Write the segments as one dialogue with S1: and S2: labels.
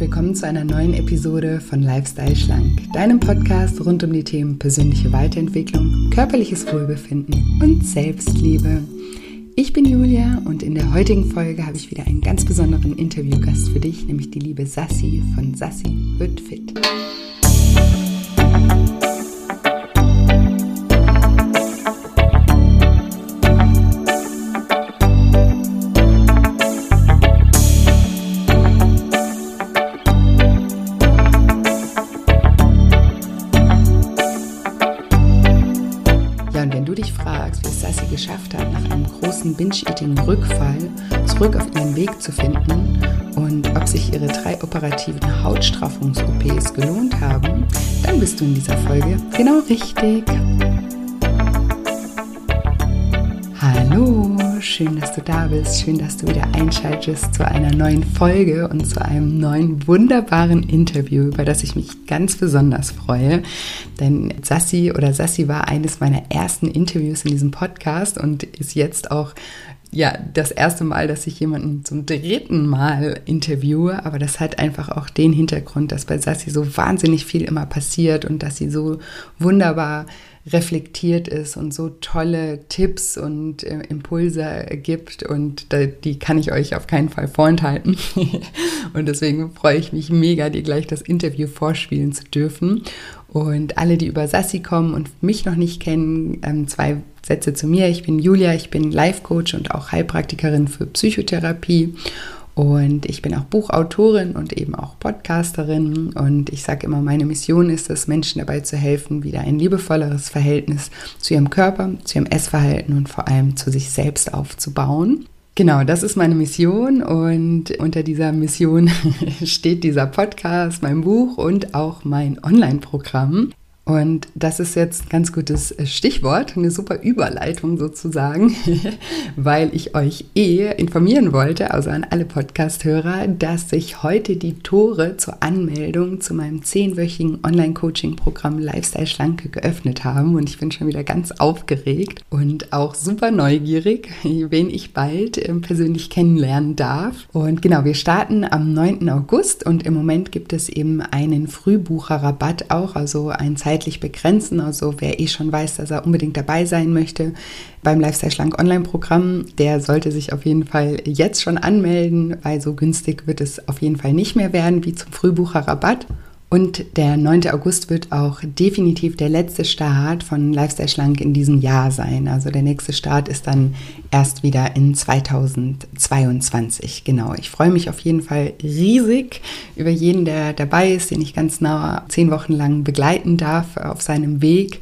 S1: willkommen zu einer neuen Episode von Lifestyle Schlank, deinem Podcast rund um die Themen persönliche Weiterentwicklung, körperliches Wohlbefinden und Selbstliebe. Ich bin Julia und in der heutigen Folge habe ich wieder einen ganz besonderen Interviewgast für dich, nämlich die liebe Sassi von Sassi wird fit. Binge-Eating-Rückfall zurück auf ihren Weg zu finden und ob sich ihre drei operativen Hautstraffungs-OPs gelohnt haben, dann bist du in dieser Folge genau richtig. Schön, dass du da bist. Schön, dass du wieder einschaltest zu einer neuen Folge und zu einem neuen wunderbaren Interview, über das ich mich ganz besonders freue. Denn Sassi oder Sassi war eines meiner ersten Interviews in diesem Podcast und ist jetzt auch ja, das erste Mal, dass ich jemanden zum dritten Mal interviewe, aber das hat einfach auch den Hintergrund, dass bei Sassi so wahnsinnig viel immer passiert und dass sie so wunderbar reflektiert ist und so tolle Tipps und äh, Impulse gibt und da, die kann ich euch auf keinen Fall vorenthalten. und deswegen freue ich mich mega, dir gleich das Interview vorspielen zu dürfen. Und alle, die über Sassi kommen und mich noch nicht kennen, ähm, zwei Sätze zu mir. Ich bin Julia, ich bin Life-Coach und auch Heilpraktikerin für Psychotherapie. Und ich bin auch Buchautorin und eben auch Podcasterin. Und ich sage immer, meine Mission ist es, Menschen dabei zu helfen, wieder ein liebevolleres Verhältnis zu ihrem Körper, zu ihrem Essverhalten und vor allem zu sich selbst aufzubauen. Genau, das ist meine Mission und unter dieser Mission steht dieser Podcast, mein Buch und auch mein Online-Programm. Und das ist jetzt ein ganz gutes Stichwort, eine super Überleitung sozusagen, weil ich euch eh informieren wollte, also an alle Podcast-Hörer, dass sich heute die Tore zur Anmeldung zu meinem zehnwöchigen Online-Coaching-Programm Lifestyle Schlanke geöffnet haben. Und ich bin schon wieder ganz aufgeregt und auch super neugierig, wen ich bald ähm, persönlich kennenlernen darf. Und genau, wir starten am 9. August und im Moment gibt es eben einen Frühbucherrabatt auch, also ein Zeit zeitlich begrenzen. Also wer eh schon weiß, dass er unbedingt dabei sein möchte beim Lifestyle Schlank Online-Programm, der sollte sich auf jeden Fall jetzt schon anmelden, weil so günstig wird es auf jeden Fall nicht mehr werden wie zum Frühbucherrabatt. Und der 9. August wird auch definitiv der letzte Start von Lifestyle Schlank in diesem Jahr sein. Also der nächste Start ist dann erst wieder in 2022. Genau, ich freue mich auf jeden Fall riesig über jeden, der dabei ist, den ich ganz nah zehn Wochen lang begleiten darf auf seinem Weg.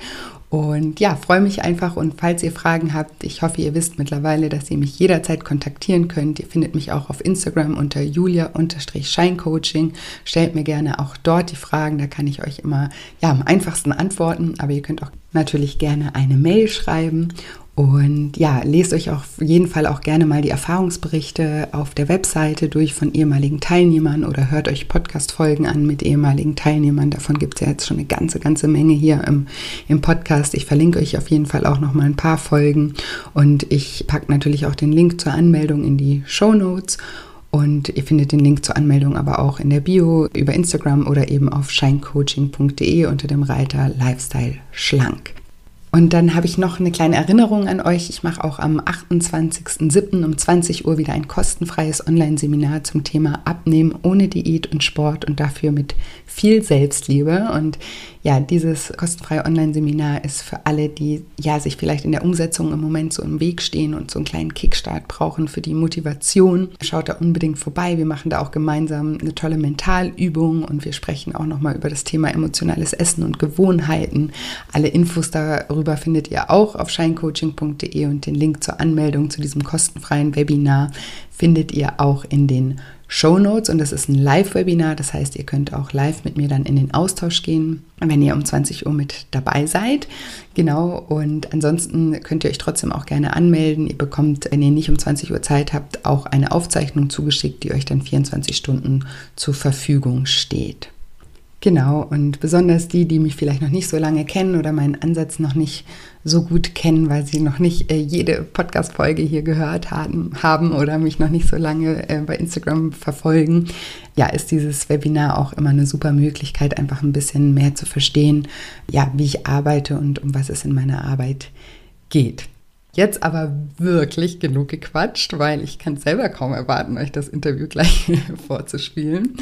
S1: Und ja, freue mich einfach und falls ihr Fragen habt, ich hoffe, ihr wisst mittlerweile, dass ihr mich jederzeit kontaktieren könnt. Ihr findet mich auch auf Instagram unter julia-scheincoaching. Stellt mir gerne auch dort die Fragen, da kann ich euch immer ja, am einfachsten antworten, aber ihr könnt auch natürlich gerne eine Mail schreiben und ja, lest euch auf jeden Fall auch gerne mal die Erfahrungsberichte auf der Webseite durch von ehemaligen Teilnehmern oder hört euch Podcast-Folgen an mit ehemaligen Teilnehmern. Davon gibt es ja jetzt schon eine ganze, ganze Menge hier im, im Podcast. Ich verlinke euch auf jeden Fall auch noch mal ein paar Folgen und ich packe natürlich auch den Link zur Anmeldung in die Show Notes. Und ihr findet den Link zur Anmeldung aber auch in der Bio über Instagram oder eben auf shinecoaching.de unter dem Reiter Lifestyle Schlank. Und dann habe ich noch eine kleine Erinnerung an euch. Ich mache auch am 28.07. um 20 Uhr wieder ein kostenfreies Online-Seminar zum Thema Abnehmen ohne Diät und Sport und dafür mit viel Selbstliebe. Und ja, dieses kostenfreie Online-Seminar ist für alle, die ja sich vielleicht in der Umsetzung im Moment so im Weg stehen und so einen kleinen Kickstart brauchen für die Motivation. Schaut da unbedingt vorbei. Wir machen da auch gemeinsam eine tolle Mentalübung und wir sprechen auch nochmal über das Thema emotionales Essen und Gewohnheiten. Alle Infos darüber findet ihr auch auf shinecoaching.de und den Link zur Anmeldung zu diesem kostenfreien Webinar findet ihr auch in den Show und das ist ein Live-Webinar. Das heißt, ihr könnt auch live mit mir dann in den Austausch gehen, wenn ihr um 20 Uhr mit dabei seid. Genau. Und ansonsten könnt ihr euch trotzdem auch gerne anmelden. Ihr bekommt, wenn ihr nicht um 20 Uhr Zeit habt, auch eine Aufzeichnung zugeschickt, die euch dann 24 Stunden zur Verfügung steht. Genau, und besonders die, die mich vielleicht noch nicht so lange kennen oder meinen Ansatz noch nicht so gut kennen, weil sie noch nicht äh, jede Podcast-Folge hier gehört haben, haben oder mich noch nicht so lange äh, bei Instagram verfolgen, ja, ist dieses Webinar auch immer eine super Möglichkeit, einfach ein bisschen mehr zu verstehen, ja, wie ich arbeite und um was es in meiner Arbeit geht. Jetzt aber wirklich genug gequatscht, weil ich kann selber kaum erwarten, euch das Interview gleich vorzuspielen.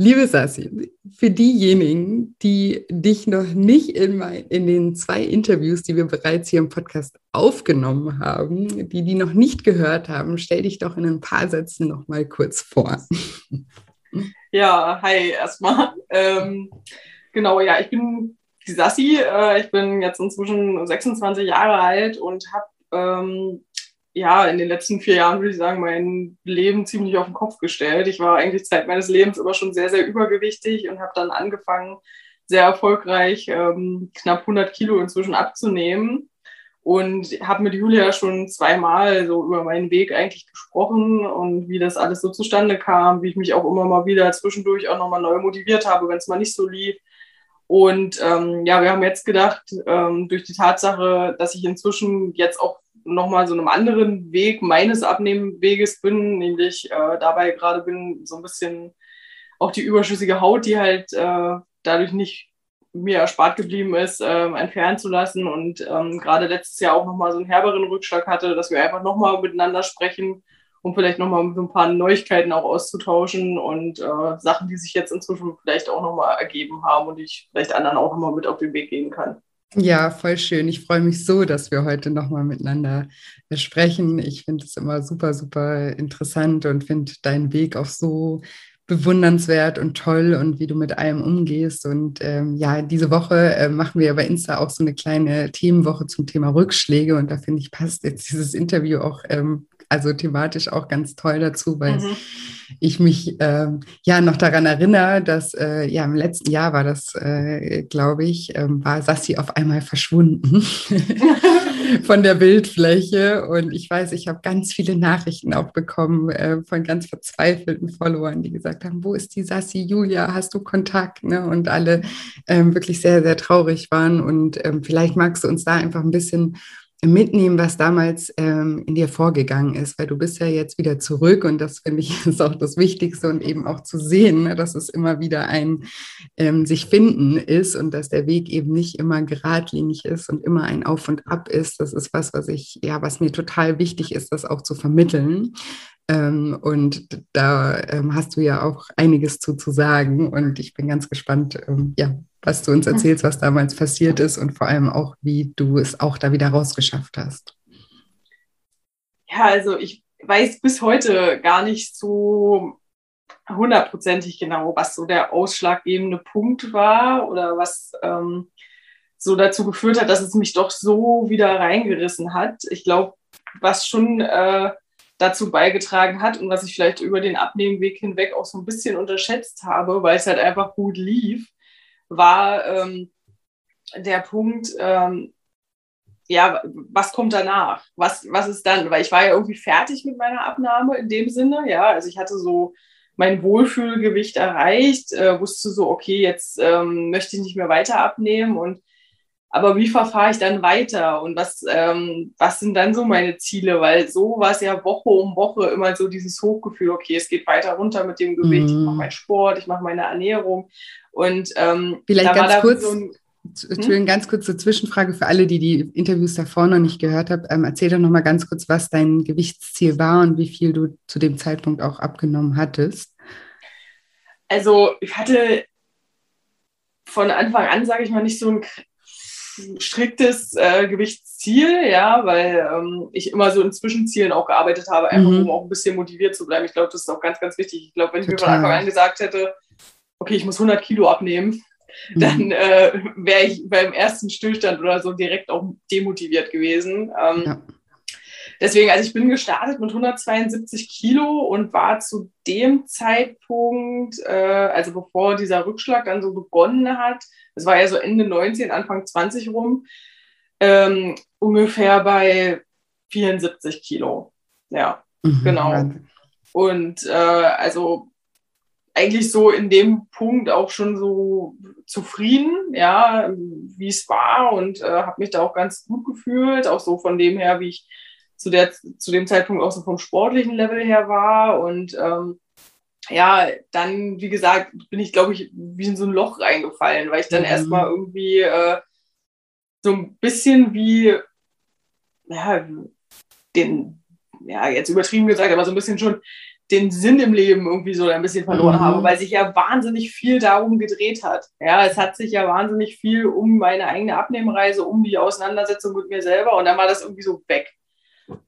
S1: Liebe Sassi, für diejenigen, die dich noch nicht in, mein, in den zwei Interviews, die wir bereits hier im Podcast aufgenommen haben, die die noch nicht gehört haben, stell dich doch in ein paar Sätzen noch mal kurz vor.
S2: Ja, hi erstmal. Ähm, genau, ja, ich bin die Sassi. Äh, ich bin jetzt inzwischen 26 Jahre alt und habe ähm, ja, in den letzten vier Jahren würde ich sagen, mein Leben ziemlich auf den Kopf gestellt. Ich war eigentlich Zeit meines Lebens immer schon sehr, sehr übergewichtig und habe dann angefangen, sehr erfolgreich ähm, knapp 100 Kilo inzwischen abzunehmen und habe mit Julia schon zweimal so über meinen Weg eigentlich gesprochen und wie das alles so zustande kam, wie ich mich auch immer mal wieder zwischendurch auch nochmal neu motiviert habe, wenn es mal nicht so lief. Und ähm, ja, wir haben jetzt gedacht, ähm, durch die Tatsache, dass ich inzwischen jetzt auch nochmal so einem anderen Weg meines Abnehmweges bin, nämlich äh, dabei gerade bin, so ein bisschen auch die überschüssige Haut, die halt äh, dadurch nicht mir erspart geblieben ist, äh, entfernen zu lassen und ähm, gerade letztes Jahr auch nochmal so einen herberen Rückschlag hatte, dass wir einfach nochmal miteinander sprechen, um vielleicht nochmal so ein paar Neuigkeiten auch auszutauschen und äh, Sachen, die sich jetzt inzwischen vielleicht auch nochmal ergeben haben und ich vielleicht anderen auch nochmal mit auf den Weg gehen kann.
S1: Ja, voll schön. Ich freue mich so, dass wir heute nochmal miteinander sprechen. Ich finde es immer super, super interessant und finde deinen Weg auch so bewundernswert und toll und wie du mit allem umgehst. Und ähm, ja, diese Woche äh, machen wir bei Insta auch so eine kleine Themenwoche zum Thema Rückschläge. Und da finde ich, passt jetzt dieses Interview auch ähm, also thematisch auch ganz toll dazu, weil mhm. ich mich äh, ja noch daran erinnere, dass äh, ja im letzten Jahr war das, äh, glaube ich, ähm, war Sassi auf einmal verschwunden von der Bildfläche und ich weiß, ich habe ganz viele Nachrichten auch bekommen äh, von ganz verzweifelten Followern, die gesagt haben, wo ist die Sassi Julia, hast du Kontakt? Ne? Und alle ähm, wirklich sehr, sehr traurig waren und ähm, vielleicht magst du uns da einfach ein bisschen mitnehmen, was damals ähm, in dir vorgegangen ist, weil du bist ja jetzt wieder zurück und das finde ich ist auch das Wichtigste und eben auch zu sehen, ne, dass es immer wieder ein ähm, sich finden ist und dass der Weg eben nicht immer geradlinig ist und immer ein Auf und Ab ist. Das ist was, was ich, ja, was mir total wichtig ist, das auch zu vermitteln. Ähm, und da ähm, hast du ja auch einiges zu, zu sagen und ich bin ganz gespannt, ähm, ja, was du uns erzählst, was damals passiert ist und vor allem auch, wie du es auch da wieder rausgeschafft hast.
S2: Ja, also ich weiß bis heute gar nicht so hundertprozentig genau, was so der ausschlaggebende Punkt war oder was ähm, so dazu geführt hat, dass es mich doch so wieder reingerissen hat. Ich glaube, was schon äh, dazu beigetragen hat und was ich vielleicht über den Abnehmweg hinweg auch so ein bisschen unterschätzt habe, weil es halt einfach gut lief, war ähm, der Punkt, ähm, ja, was kommt danach? Was, was ist dann? Weil ich war ja irgendwie fertig mit meiner Abnahme in dem Sinne, ja. Also ich hatte so mein Wohlfühlgewicht erreicht, äh, wusste so, okay, jetzt ähm, möchte ich nicht mehr weiter abnehmen und aber wie verfahre ich dann weiter und was, ähm, was sind dann so meine Ziele? Weil so war es ja Woche um Woche immer so dieses Hochgefühl, okay, es geht weiter runter mit dem Gewicht, mm. ich mache mhm. meinen Sport, ich mache meine Ernährung und ähm,
S1: vielleicht ganz kurz. So ein, Entschuldigung, ganz kurze Zwischenfrage für alle, die die Interviews davor noch nicht gehört haben. Ähm, erzähl doch noch mal ganz kurz, was dein Gewichtsziel war und wie viel du zu dem Zeitpunkt auch abgenommen hattest.
S2: Also ich hatte von Anfang an, sage ich mal, nicht so ein striktes äh, Gewichtsziel, ja, weil ähm, ich immer so in Zwischenzielen auch gearbeitet habe, einfach mhm. um auch ein bisschen motiviert zu bleiben. Ich glaube, das ist auch ganz, ganz wichtig. Ich glaube, wenn ich Total. mir von Anfang an gesagt hätte, okay, ich muss 100 Kilo abnehmen, mhm. dann äh, wäre ich beim ersten Stillstand oder so direkt auch demotiviert gewesen. Ähm, ja. Deswegen, also ich bin gestartet mit 172 Kilo und war zu dem Zeitpunkt, äh, also bevor dieser Rückschlag dann so begonnen hat, das war ja so Ende 19, Anfang 20 rum, ähm, ungefähr bei 74 Kilo. Ja, mhm, genau. Und äh, also eigentlich so in dem Punkt auch schon so zufrieden, ja, wie es war und äh, habe mich da auch ganz gut gefühlt, auch so von dem her, wie ich zu, der, zu dem Zeitpunkt auch so vom sportlichen Level her war und ähm, ja, dann, wie gesagt, bin ich, glaube ich, wie in so ein Loch reingefallen, weil ich dann mhm. erstmal irgendwie äh, so ein bisschen wie, ja, den, ja, jetzt übertrieben gesagt, aber so ein bisschen schon den Sinn im Leben irgendwie so ein bisschen verloren mhm. habe, weil sich ja wahnsinnig viel darum gedreht hat. Ja, es hat sich ja wahnsinnig viel um meine eigene Abnehmreise, um die Auseinandersetzung mit mir selber und dann war das irgendwie so weg.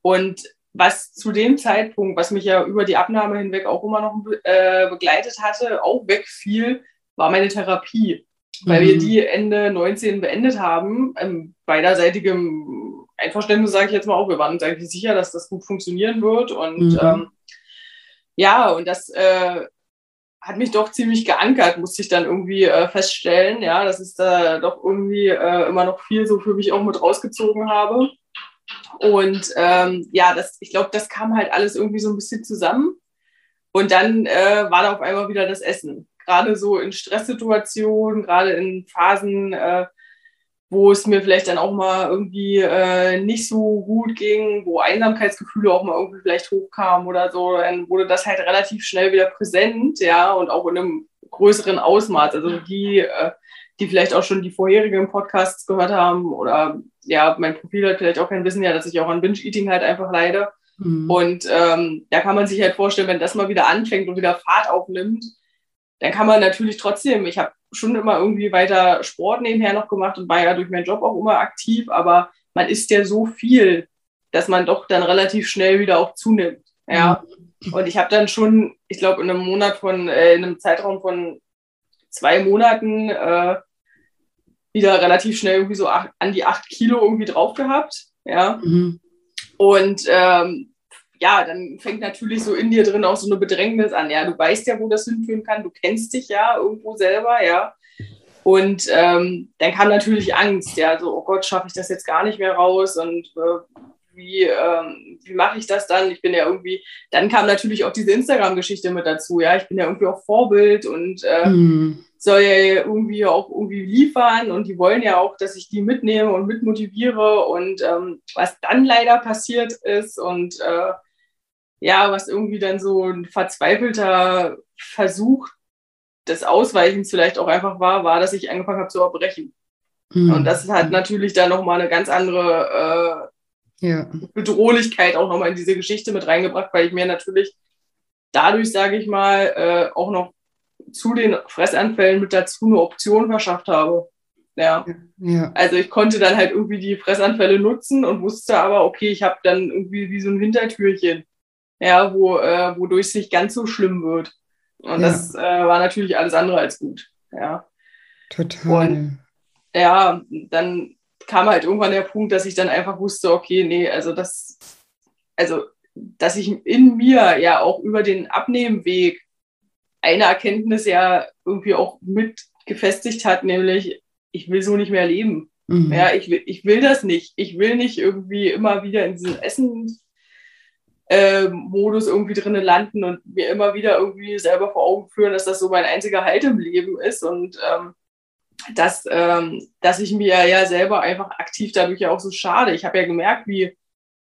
S2: Und was zu dem Zeitpunkt, was mich ja über die Abnahme hinweg auch immer noch äh, begleitet hatte, auch wegfiel, war meine Therapie. Weil mhm. wir die Ende 19 beendet haben, ähm, beiderseitigem Einverständnis sage ich jetzt mal auch, wir waren uns eigentlich sicher, dass das gut funktionieren wird. Und mhm. ähm, ja, und das äh, hat mich doch ziemlich geankert, musste ich dann irgendwie äh, feststellen, ja, dass ich da doch irgendwie äh, immer noch viel so für mich auch mit rausgezogen habe. Und ähm, ja, das, ich glaube, das kam halt alles irgendwie so ein bisschen zusammen. Und dann äh, war da auf einmal wieder das Essen. Gerade so in Stresssituationen, gerade in Phasen, äh, wo es mir vielleicht dann auch mal irgendwie äh, nicht so gut ging, wo Einsamkeitsgefühle auch mal irgendwie vielleicht hochkamen oder so, dann wurde das halt relativ schnell wieder präsent, ja, und auch in einem größeren Ausmaß. Also die, äh, die vielleicht auch schon die vorherigen Podcasts gehört haben oder ja, mein Profil hat vielleicht auch kein Wissen ja, dass ich auch an Binge-Eating halt einfach leide. Mhm. Und ähm, da kann man sich halt vorstellen, wenn das mal wieder anfängt und wieder Fahrt aufnimmt, dann kann man natürlich trotzdem, ich habe schon immer irgendwie weiter Sport nebenher noch gemacht und war ja durch meinen Job auch immer aktiv, aber man isst ja so viel, dass man doch dann relativ schnell wieder auch zunimmt. Ja. Mhm. Und ich habe dann schon, ich glaube, in einem Monat von, äh, in einem Zeitraum von zwei Monaten äh, wieder relativ schnell irgendwie so acht, an die acht Kilo irgendwie drauf gehabt. Ja. Mhm. Und ähm, ja, dann fängt natürlich so in dir drin auch so eine Bedrängnis an. Ja, du weißt ja, wo das hinführen kann, du kennst dich ja irgendwo selber, ja. Und ähm, dann kam natürlich Angst, ja, so, oh Gott, schaffe ich das jetzt gar nicht mehr raus und äh, wie, ähm, wie mache ich das dann? Ich bin ja irgendwie, dann kam natürlich auch diese Instagram-Geschichte mit dazu, ja, ich bin ja irgendwie auch Vorbild und äh, mhm. Soll ja irgendwie auch irgendwie liefern und die wollen ja auch, dass ich die mitnehme und mitmotiviere und ähm, was dann leider passiert ist und äh, ja, was irgendwie dann so ein verzweifelter Versuch des Ausweichens vielleicht auch einfach war, war, dass ich angefangen habe zu erbrechen. Mhm. Und das hat natürlich dann nochmal eine ganz andere äh, ja. Bedrohlichkeit auch nochmal in diese Geschichte mit reingebracht, weil ich mir natürlich dadurch, sage ich mal, äh, auch noch zu den Fressanfällen mit dazu eine Option verschafft habe. Ja. ja. Also ich konnte dann halt irgendwie die Fressanfälle nutzen und wusste aber, okay, ich habe dann irgendwie wie so ein Hintertürchen ja, wo, äh, wodurch es nicht ganz so schlimm wird. Und ja. das äh, war natürlich alles andere als gut. Ja.
S1: Total.
S2: Und ja, dann kam halt irgendwann der Punkt, dass ich dann einfach wusste, okay, nee, also das, also, dass ich in mir ja auch über den Abnehmweg eine Erkenntnis ja irgendwie auch mit gefestigt hat, nämlich, ich will so nicht mehr leben. Mhm. Ja, ich will, ich will das nicht. Ich will nicht irgendwie immer wieder in diesen Essen äh, Modus irgendwie drinnen landen und mir immer wieder irgendwie selber vor Augen führen, dass das so mein einziger Halt im Leben ist und ähm, dass, ähm, dass ich mir ja selber einfach aktiv dadurch ja auch so schade. Ich habe ja gemerkt, wie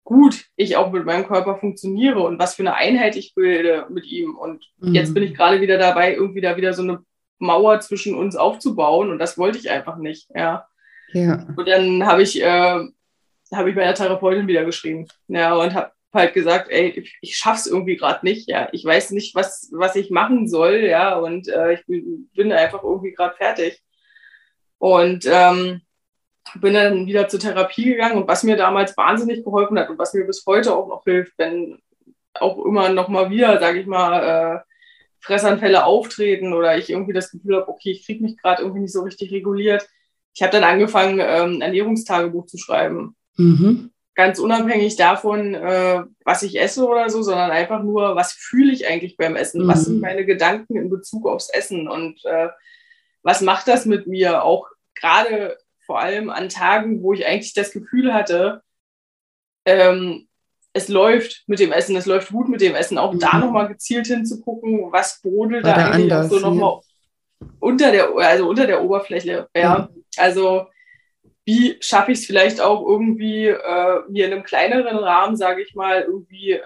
S2: gut ich auch mit meinem Körper funktioniere und was für eine Einheit ich bilde mit ihm. Und mhm. jetzt bin ich gerade wieder dabei, irgendwie da wieder so eine Mauer zwischen uns aufzubauen und das wollte ich einfach nicht. Ja. ja. Und dann habe ich, äh, hab ich meiner Therapeutin wieder geschrieben. Ja, und habe halt gesagt, ey, ich, ich schaff's irgendwie gerade nicht, ja. Ich weiß nicht, was, was ich machen soll, ja, und äh, ich bin, bin einfach irgendwie gerade fertig. Und ähm, bin dann wieder zur Therapie gegangen und was mir damals wahnsinnig geholfen hat und was mir bis heute auch noch hilft, wenn auch immer noch mal wieder, sage ich mal, äh, Fressanfälle auftreten oder ich irgendwie das Gefühl habe, okay, ich kriege mich gerade irgendwie nicht so richtig reguliert. Ich habe dann angefangen, ähm, Ernährungstagebuch zu schreiben. Mhm ganz unabhängig davon, äh, was ich esse oder so, sondern einfach nur, was fühle ich eigentlich beim Essen? Mhm. Was sind mhm. meine Gedanken in Bezug aufs Essen? Und äh, was macht das mit mir? Auch gerade vor allem an Tagen, wo ich eigentlich das Gefühl hatte, ähm, es läuft mit dem Essen, es läuft gut mit dem Essen, auch mhm. da nochmal gezielt hinzugucken, was brodelt War da eigentlich auch so nochmal unter der, also unter der Oberfläche. Ja, mhm. also wie schaffe ich es vielleicht auch irgendwie äh, mir in einem kleineren Rahmen, sage ich mal, irgendwie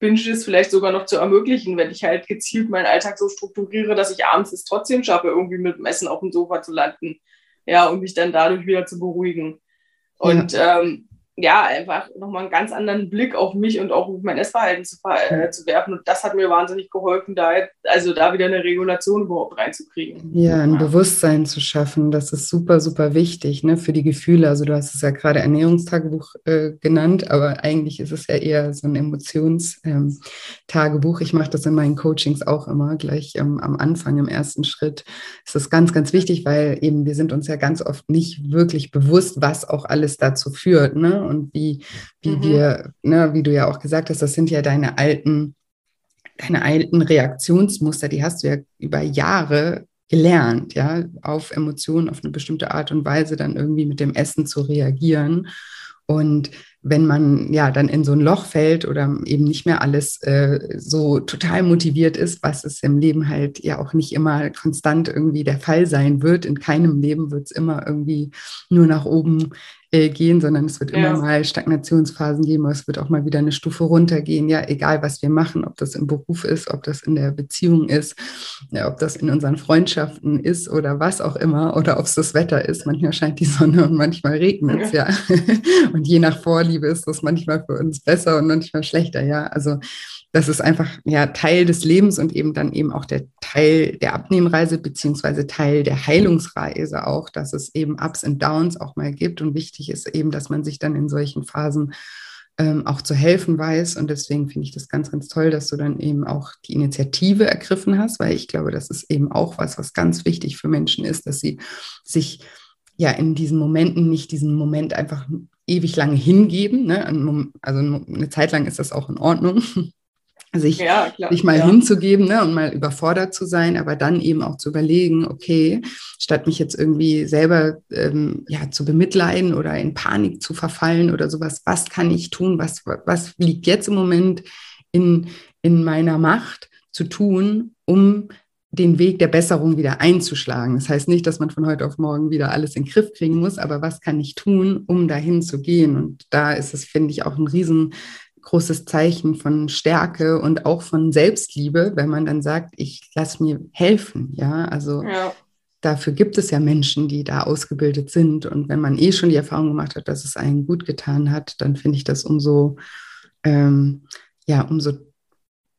S2: Binges vielleicht sogar noch zu ermöglichen, wenn ich halt gezielt meinen Alltag so strukturiere, dass ich abends es trotzdem schaffe, irgendwie mit dem Essen auf dem Sofa zu landen. Ja, und mich dann dadurch wieder zu beruhigen. Und ja. ähm, ja, einfach nochmal einen ganz anderen Blick auf mich und auch auf mein Essverhalten zu, äh, zu, werfen. Und das hat mir wahnsinnig geholfen, da, also da wieder eine Regulation überhaupt reinzukriegen.
S1: Ja, ein ja. Bewusstsein zu schaffen, das ist super, super wichtig ne, für die Gefühle. Also du hast es ja gerade Ernährungstagebuch äh, genannt, aber eigentlich ist es ja eher so ein Emotionstagebuch. Ähm, ich mache das in meinen Coachings auch immer gleich ähm, am Anfang, im ersten Schritt. Es ist ganz, ganz wichtig, weil eben wir sind uns ja ganz oft nicht wirklich bewusst, was auch alles dazu führt. Ne? Und wie, wie mhm. wir, ne, wie du ja auch gesagt hast, das sind ja deine alten, deine alten Reaktionsmuster, die hast du ja über Jahre gelernt, ja, auf Emotionen auf eine bestimmte Art und Weise dann irgendwie mit dem Essen zu reagieren. Und wenn man ja dann in so ein Loch fällt oder eben nicht mehr alles äh, so total motiviert ist, was es im Leben halt ja auch nicht immer konstant irgendwie der Fall sein wird. In keinem Leben wird es immer irgendwie nur nach oben äh, gehen, sondern es wird ja. immer mal Stagnationsphasen geben, es wird auch mal wieder eine Stufe runtergehen. Ja, egal was wir machen, ob das im Beruf ist, ob das in der Beziehung ist, ja, ob das in unseren Freundschaften ist oder was auch immer, oder ob es das Wetter ist. Manchmal scheint die Sonne und manchmal regnet es, ja. ja. und je nach Vorliebe ist das manchmal für uns besser und manchmal schlechter, ja. Also das ist einfach ja Teil des Lebens und eben dann eben auch der Teil der Abnehmreise beziehungsweise Teil der Heilungsreise auch, dass es eben Ups und Downs auch mal gibt und wichtig ist eben, dass man sich dann in solchen Phasen ähm, auch zu helfen weiß und deswegen finde ich das ganz, ganz toll, dass du dann eben auch die Initiative ergriffen hast, weil ich glaube, das ist eben auch was, was ganz wichtig für Menschen ist, dass sie sich ja in diesen Momenten nicht diesen Moment einfach ewig lange hingeben. Ne? Also eine Zeit lang ist das auch in Ordnung sich, ja, klar, sich mal ja. hinzugeben ne, und mal überfordert zu sein, aber dann eben auch zu überlegen, okay, statt mich jetzt irgendwie selber ähm, ja, zu bemitleiden oder in Panik zu verfallen oder sowas, was kann ich tun, was, was liegt jetzt im Moment in, in meiner Macht zu tun, um den Weg der Besserung wieder einzuschlagen. Das heißt nicht, dass man von heute auf morgen wieder alles in den Griff kriegen muss, aber was kann ich tun, um dahin zu gehen? Und da ist es, finde ich, auch ein riesen großes Zeichen von Stärke und auch von Selbstliebe, wenn man dann sagt, ich lasse mir helfen. Ja, also ja. dafür gibt es ja Menschen, die da ausgebildet sind. Und wenn man eh schon die Erfahrung gemacht hat, dass es einen gut getan hat, dann finde ich das umso, ähm, ja, umso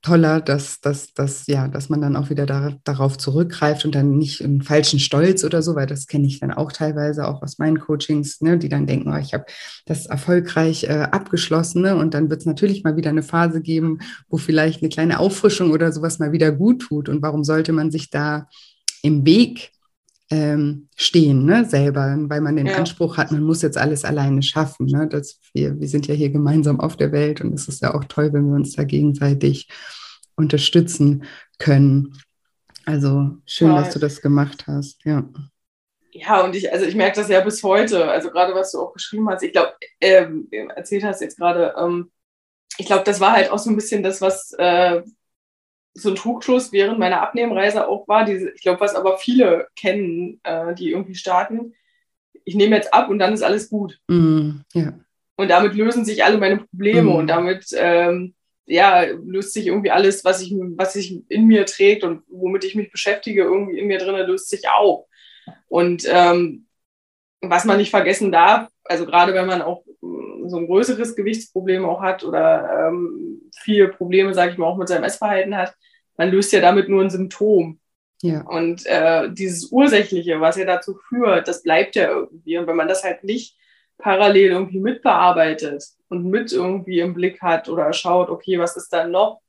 S1: toller, dass, dass, dass, ja, dass man dann auch wieder da, darauf zurückgreift und dann nicht einen falschen Stolz oder so, weil das kenne ich dann auch teilweise auch aus meinen Coachings, ne, die dann denken, oh, ich habe das erfolgreich äh, abgeschlossen ne, und dann wird es natürlich mal wieder eine Phase geben, wo vielleicht eine kleine Auffrischung oder sowas mal wieder gut tut. Und warum sollte man sich da im Weg ähm, stehen, ne, selber, weil man den ja. Anspruch hat, man muss jetzt alles alleine schaffen. Ne? Das, wir, wir sind ja hier gemeinsam auf der Welt und es ist ja auch toll, wenn wir uns da gegenseitig unterstützen können. Also schön, ja. dass du das gemacht hast, ja.
S2: Ja, und ich, also ich merke das ja bis heute, also gerade was du auch geschrieben hast, ich glaube, ähm, erzählt hast jetzt gerade, ähm, ich glaube, das war halt auch so ein bisschen das, was, äh, so ein Trugschluss während meiner Abnehmreise auch war, diese, ich glaube, was aber viele kennen, äh, die irgendwie starten, ich nehme jetzt ab und dann ist alles gut.
S1: Mm, ja.
S2: Und damit lösen sich alle meine Probleme mm. und damit ähm, ja, löst sich irgendwie alles, was ich, was sich in mir trägt und womit ich mich beschäftige, irgendwie in mir drin, löst sich auf. Und ähm, was man nicht vergessen darf, also gerade wenn man auch so ein größeres Gewichtsproblem auch hat oder ähm, viele Probleme, sage ich mal, auch mit seinem Essverhalten hat, man löst ja damit nur ein Symptom. Ja. Und äh, dieses Ursächliche, was ja dazu führt, das bleibt ja irgendwie. Und wenn man das halt nicht parallel irgendwie mitbearbeitet und mit irgendwie im Blick hat oder schaut, okay, was ist dann noch,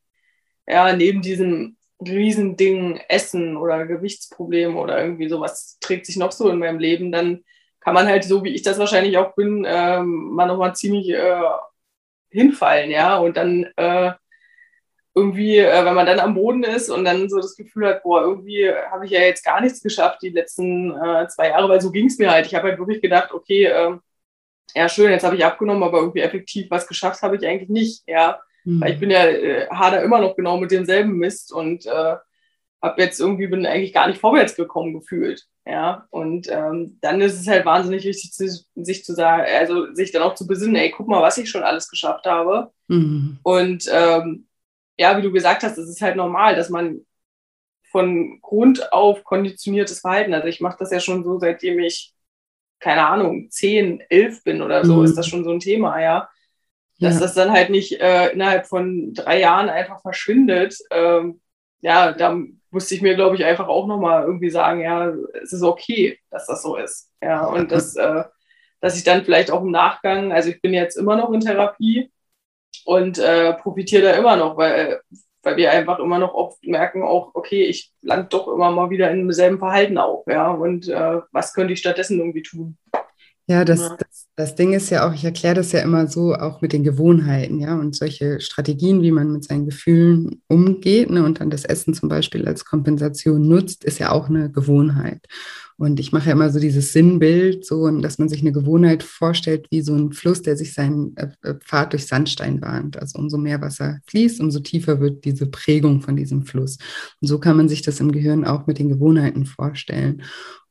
S2: ja, neben diesem Riesending Essen oder Gewichtsproblem oder irgendwie sowas trägt sich noch so in meinem Leben, dann kann man halt so, wie ich das wahrscheinlich auch bin, ähm, mal nochmal ziemlich äh, hinfallen, ja, und dann äh, irgendwie, äh, wenn man dann am Boden ist und dann so das Gefühl hat, boah, irgendwie habe ich ja jetzt gar nichts geschafft die letzten äh, zwei Jahre, weil so ging es mir halt. Ich habe halt wirklich gedacht, okay, äh, ja, schön, jetzt habe ich abgenommen, aber irgendwie effektiv was geschafft habe ich eigentlich nicht, ja. Mhm. Weil ich bin ja, äh, hader immer noch genau mit demselben Mist und äh, habe jetzt irgendwie, bin eigentlich gar nicht vorwärts gekommen gefühlt, ja. Und ähm, dann ist es halt wahnsinnig wichtig, sich zu sagen, also sich dann auch zu besinnen, ey, guck mal, was ich schon alles geschafft habe. Mhm. Und ähm, ja, wie du gesagt hast, es ist halt normal, dass man von Grund auf konditioniertes Verhalten, also ich mache das ja schon so, seitdem ich keine Ahnung, zehn, elf bin oder so, mhm. ist das schon so ein Thema, ja. Dass ja. das dann halt nicht äh, innerhalb von drei Jahren einfach verschwindet. Ähm, ja, da musste ich mir, glaube ich, einfach auch nochmal irgendwie sagen, ja, es ist okay, dass das so ist. Ja, und das, äh, dass ich dann vielleicht auch im Nachgang, also ich bin jetzt immer noch in Therapie und äh, profitiere da immer noch, weil weil wir einfach immer noch oft merken, auch, okay, ich land doch immer mal wieder in demselben Verhalten auf, ja, und äh, was könnte ich stattdessen irgendwie tun?
S1: Ja, das, ja. das, das Ding ist ja auch, ich erkläre das ja immer so, auch mit den Gewohnheiten, ja, und solche Strategien, wie man mit seinen Gefühlen umgeht ne, und dann das Essen zum Beispiel als Kompensation nutzt, ist ja auch eine Gewohnheit. Und ich mache ja immer so dieses Sinnbild, so, dass man sich eine Gewohnheit vorstellt, wie so ein Fluss, der sich seinen äh, äh, Pfad durch Sandstein bahnt. Also umso mehr Wasser fließt, umso tiefer wird diese Prägung von diesem Fluss. Und so kann man sich das im Gehirn auch mit den Gewohnheiten vorstellen.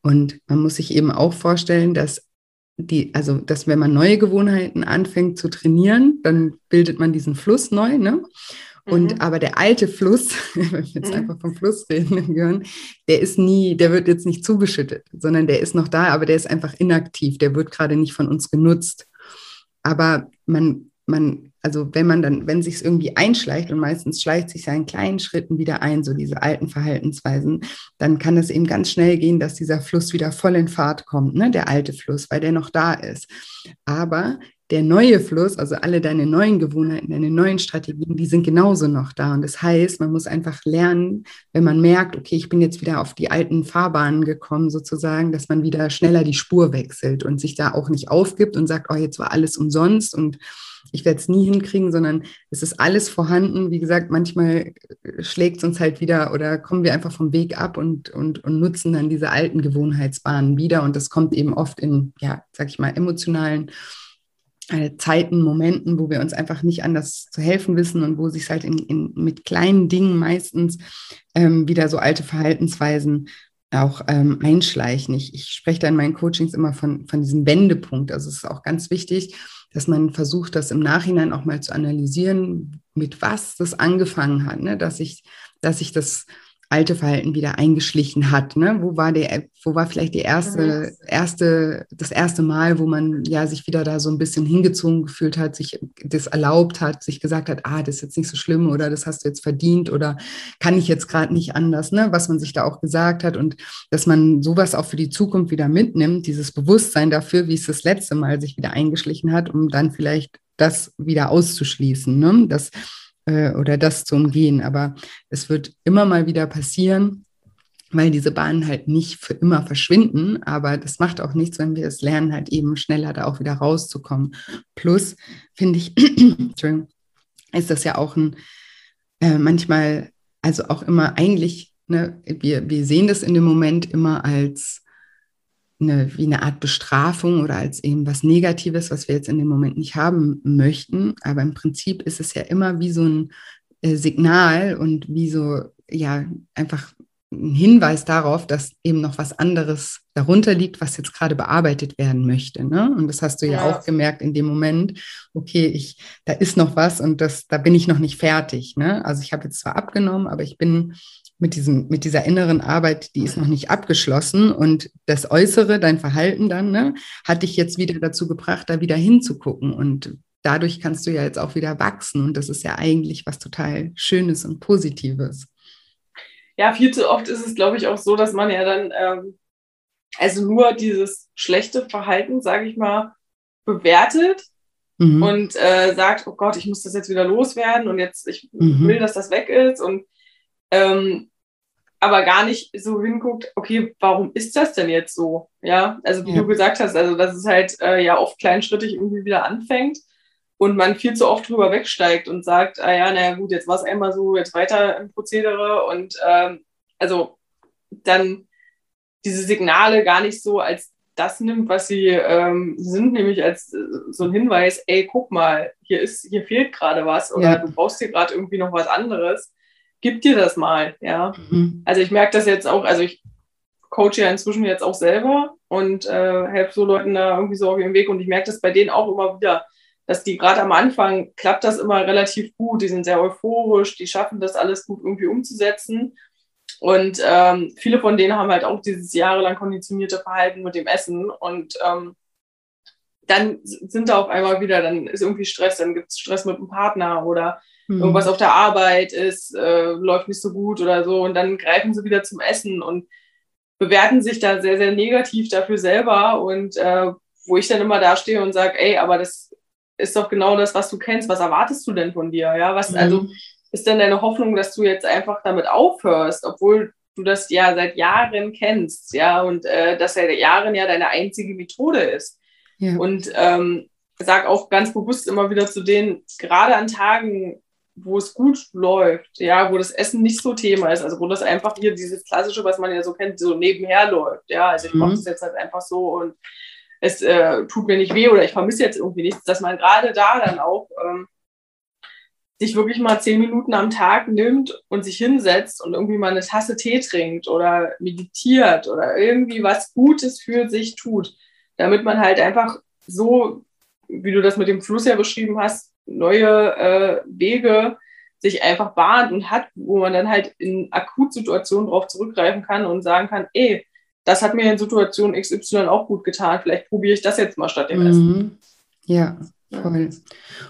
S1: Und man muss sich eben auch vorstellen, dass die, also dass wenn man neue Gewohnheiten anfängt zu trainieren, dann bildet man diesen Fluss neu, ne? Und mhm. aber der alte Fluss, wenn wir jetzt mhm. einfach vom Fluss reden im Gehirn, der ist nie, der wird jetzt nicht zugeschüttet, sondern der ist noch da, aber der ist einfach inaktiv, der wird gerade nicht von uns genutzt. Aber man, man, also wenn man dann, wenn sich es irgendwie einschleicht und meistens schleicht sich ja in kleinen Schritten wieder ein, so diese alten Verhaltensweisen, dann kann es eben ganz schnell gehen, dass dieser Fluss wieder voll in Fahrt kommt, ne, der alte Fluss, weil der noch da ist. Aber der neue Fluss, also alle deine neuen Gewohnheiten, deine neuen Strategien, die sind genauso noch da. Und das heißt, man muss einfach lernen, wenn man merkt, okay, ich bin jetzt wieder auf die alten Fahrbahnen gekommen, sozusagen, dass man wieder schneller die Spur wechselt und sich da auch nicht aufgibt und sagt, oh, jetzt war alles umsonst und ich werde es nie hinkriegen, sondern es ist alles vorhanden. Wie gesagt, manchmal schlägt es uns halt wieder oder kommen wir einfach vom Weg ab und, und, und nutzen dann diese alten Gewohnheitsbahnen wieder. Und das kommt eben oft in, ja, sag ich mal, emotionalen äh, Zeiten, Momenten, wo wir uns einfach nicht anders zu helfen wissen und wo sich halt in, in, mit kleinen Dingen meistens ähm, wieder so alte Verhaltensweisen auch ähm, einschleichen. Ich, ich spreche da in meinen Coachings immer von, von diesem Wendepunkt. Also es ist auch ganz wichtig, dass man versucht, das im Nachhinein auch mal zu analysieren, mit was das angefangen hat, ne? dass ich, dass ich das alte Verhalten wieder eingeschlichen hat. Ne? Wo war der, wo war vielleicht die erste, erste, das erste Mal, wo man ja sich wieder da so ein bisschen hingezogen gefühlt hat, sich das erlaubt hat, sich gesagt hat, ah, das ist jetzt nicht so schlimm oder das hast du jetzt verdient oder kann ich jetzt gerade nicht anders, ne? Was man sich da auch gesagt hat und dass man sowas auch für die Zukunft wieder mitnimmt, dieses Bewusstsein dafür, wie es das letzte Mal sich wieder eingeschlichen hat, um dann vielleicht das wieder auszuschließen. Ne? Das äh, oder das zu umgehen. Aber es wird immer mal wieder passieren, weil diese Bahnen halt nicht für immer verschwinden. Aber das macht auch nichts, wenn wir es lernen, halt eben schneller da auch wieder rauszukommen. Plus, finde ich, ist das ja auch ein äh, manchmal, also auch immer eigentlich, ne, wir, wir sehen das in dem Moment immer als eine, wie eine Art Bestrafung oder als eben was Negatives, was wir jetzt in dem Moment nicht haben möchten. Aber im Prinzip ist es ja immer wie so ein äh, Signal und wie so, ja, einfach ein Hinweis darauf, dass eben noch was anderes darunter liegt, was jetzt gerade bearbeitet werden möchte. Ne? Und das hast du ja, ja, auch gemerkt in dem Moment, okay, ich, da ist noch was und das, da bin ich noch nicht fertig. Ne? Also ich habe jetzt zwar abgenommen, aber ich bin mit, diesem, mit dieser inneren Arbeit, die ist noch nicht abgeschlossen und das Äußere, dein Verhalten dann, ne, hat dich jetzt wieder dazu gebracht, da wieder hinzugucken und dadurch kannst du ja jetzt auch wieder wachsen und das ist ja eigentlich was total Schönes und Positives.
S2: Ja, viel zu oft ist es, glaube ich, auch so, dass man ja dann ähm, also nur dieses schlechte Verhalten, sage ich mal, bewertet mhm. und äh, sagt, oh Gott, ich muss das jetzt wieder loswerden und jetzt, ich mhm. will, dass das weg ist und ähm, aber gar nicht so hinguckt, okay, warum ist das denn jetzt so? Ja, also wie ja. du gesagt hast, also dass es halt äh, ja oft kleinschrittig irgendwie wieder anfängt und man viel zu oft drüber wegsteigt und sagt, ah ja, naja gut, jetzt war es einmal so, jetzt weiter im Prozedere und ähm, also dann diese Signale gar nicht so als das nimmt, was sie ähm, sind, nämlich als äh, so ein Hinweis, ey, guck mal, hier ist, hier fehlt gerade was oder ja. du brauchst hier gerade irgendwie noch was anderes, gib dir das mal, ja. Mhm. Also ich merke das jetzt auch, also ich coache ja inzwischen jetzt auch selber und äh, helfe so Leuten da irgendwie so auf ihrem Weg und ich merke das bei denen auch immer wieder, dass die gerade am Anfang klappt das immer relativ gut, die sind sehr euphorisch, die schaffen das alles gut irgendwie umzusetzen und ähm, viele von denen haben halt auch dieses jahrelang konditionierte Verhalten mit dem Essen. Und ähm, dann sind da auf einmal wieder, dann ist irgendwie Stress, dann gibt es Stress mit dem Partner oder mhm. irgendwas auf der Arbeit ist, äh, läuft nicht so gut oder so. Und dann greifen sie wieder zum Essen und bewerten sich da sehr, sehr negativ dafür selber. Und äh, wo ich dann immer da stehe und sage, ey, aber das ist doch genau das, was du kennst. Was erwartest du denn von dir? Ja, was, also mhm. also ist denn deine Hoffnung, dass du jetzt einfach damit aufhörst, obwohl du das ja seit Jahren kennst, ja, und äh, das seit Jahren ja deine einzige Methode ist. Ja. Und ähm, sag auch ganz bewusst immer wieder zu denen, gerade an Tagen, wo es gut läuft, ja, wo das Essen nicht so Thema ist, also wo das einfach hier dieses klassische, was man ja so kennt, so nebenher läuft, ja, also ich mhm. mache das jetzt halt einfach so und es äh, tut mir nicht weh oder ich vermisse jetzt irgendwie nichts, dass man gerade da dann auch ähm, sich wirklich mal zehn Minuten am Tag nimmt und sich hinsetzt und irgendwie mal eine Tasse Tee trinkt oder meditiert oder irgendwie was Gutes für sich tut, damit man halt einfach so, wie du das mit dem Fluss ja beschrieben hast, neue äh, Wege sich einfach bahnt und hat, wo man dann halt in Akutsituationen darauf zurückgreifen kann und sagen kann, ey, das hat mir in Situation XY auch gut getan, vielleicht probiere ich das jetzt mal statt dem Essen.
S1: Mhm. Ja, Voll.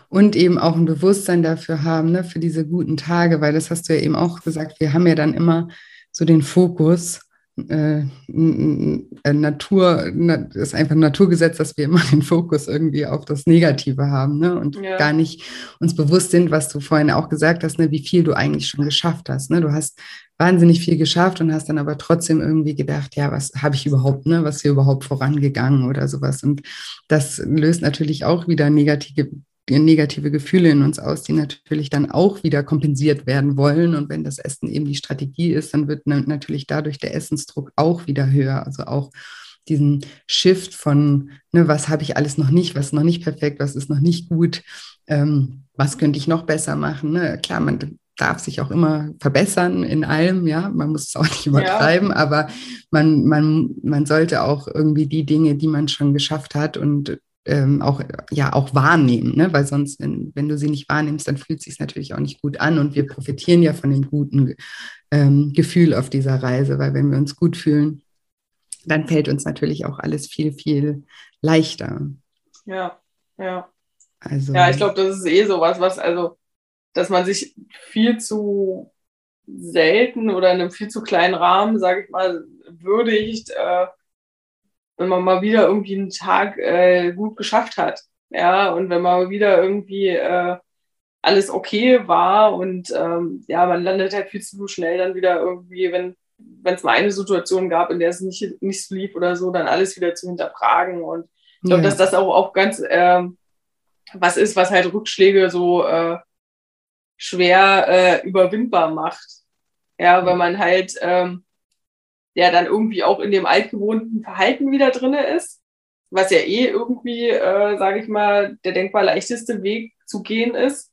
S1: Und eben auch ein Bewusstsein dafür haben, ne, für diese guten Tage, weil das hast du ja eben auch gesagt, wir haben ja dann immer so den Fokus, äh, Natur, das ist einfach ein Naturgesetz, dass wir immer den Fokus irgendwie auf das Negative haben ne? und ja. gar nicht uns bewusst sind, was du vorhin auch gesagt hast, ne? wie viel du eigentlich schon geschafft hast. Ne? Du hast wahnsinnig viel geschafft und hast dann aber trotzdem irgendwie gedacht, ja, was habe ich überhaupt, ne? was hier überhaupt vorangegangen oder sowas. Und das löst natürlich auch wieder negative negative Gefühle in uns aus, die natürlich dann auch wieder kompensiert werden wollen. Und wenn das Essen eben die Strategie ist, dann wird natürlich dadurch der Essensdruck auch wieder höher. Also auch diesen Shift von, ne, was habe ich alles noch nicht, was ist noch nicht perfekt, was ist noch nicht gut, ähm, was könnte ich noch besser machen. Ne? Klar, man darf sich auch immer verbessern in allem, ja, man muss es auch nicht übertreiben, ja. aber man, man, man sollte auch irgendwie die Dinge, die man schon geschafft hat und ähm, auch, ja, auch wahrnehmen, ne? weil sonst, wenn, wenn du sie nicht wahrnimmst, dann fühlt es sich natürlich auch nicht gut an und wir profitieren ja von dem guten ähm, Gefühl auf dieser Reise, weil wenn wir uns gut fühlen, dann fällt uns natürlich auch alles viel, viel leichter.
S2: Ja, ja. Also, ja, ich glaube, das ist eh sowas, was, also, dass man sich viel zu selten oder in einem viel zu kleinen Rahmen, sage ich mal, würdigt, äh, wenn man mal wieder irgendwie einen Tag äh, gut geschafft hat. Ja, und wenn man wieder irgendwie äh, alles okay war und ähm, ja, man landet halt viel zu schnell dann wieder irgendwie, wenn wenn es mal eine Situation gab, in der es nicht, nicht so lief oder so, dann alles wieder zu hinterfragen. Und ich glaube, ja. dass das auch, auch ganz äh, was ist, was halt Rückschläge so äh, schwer äh, überwindbar macht. Ja, weil man halt ähm, der dann irgendwie auch in dem altgewohnten Verhalten wieder drin ist, was ja eh irgendwie, äh, sage ich mal, der denkbar leichteste Weg zu gehen ist.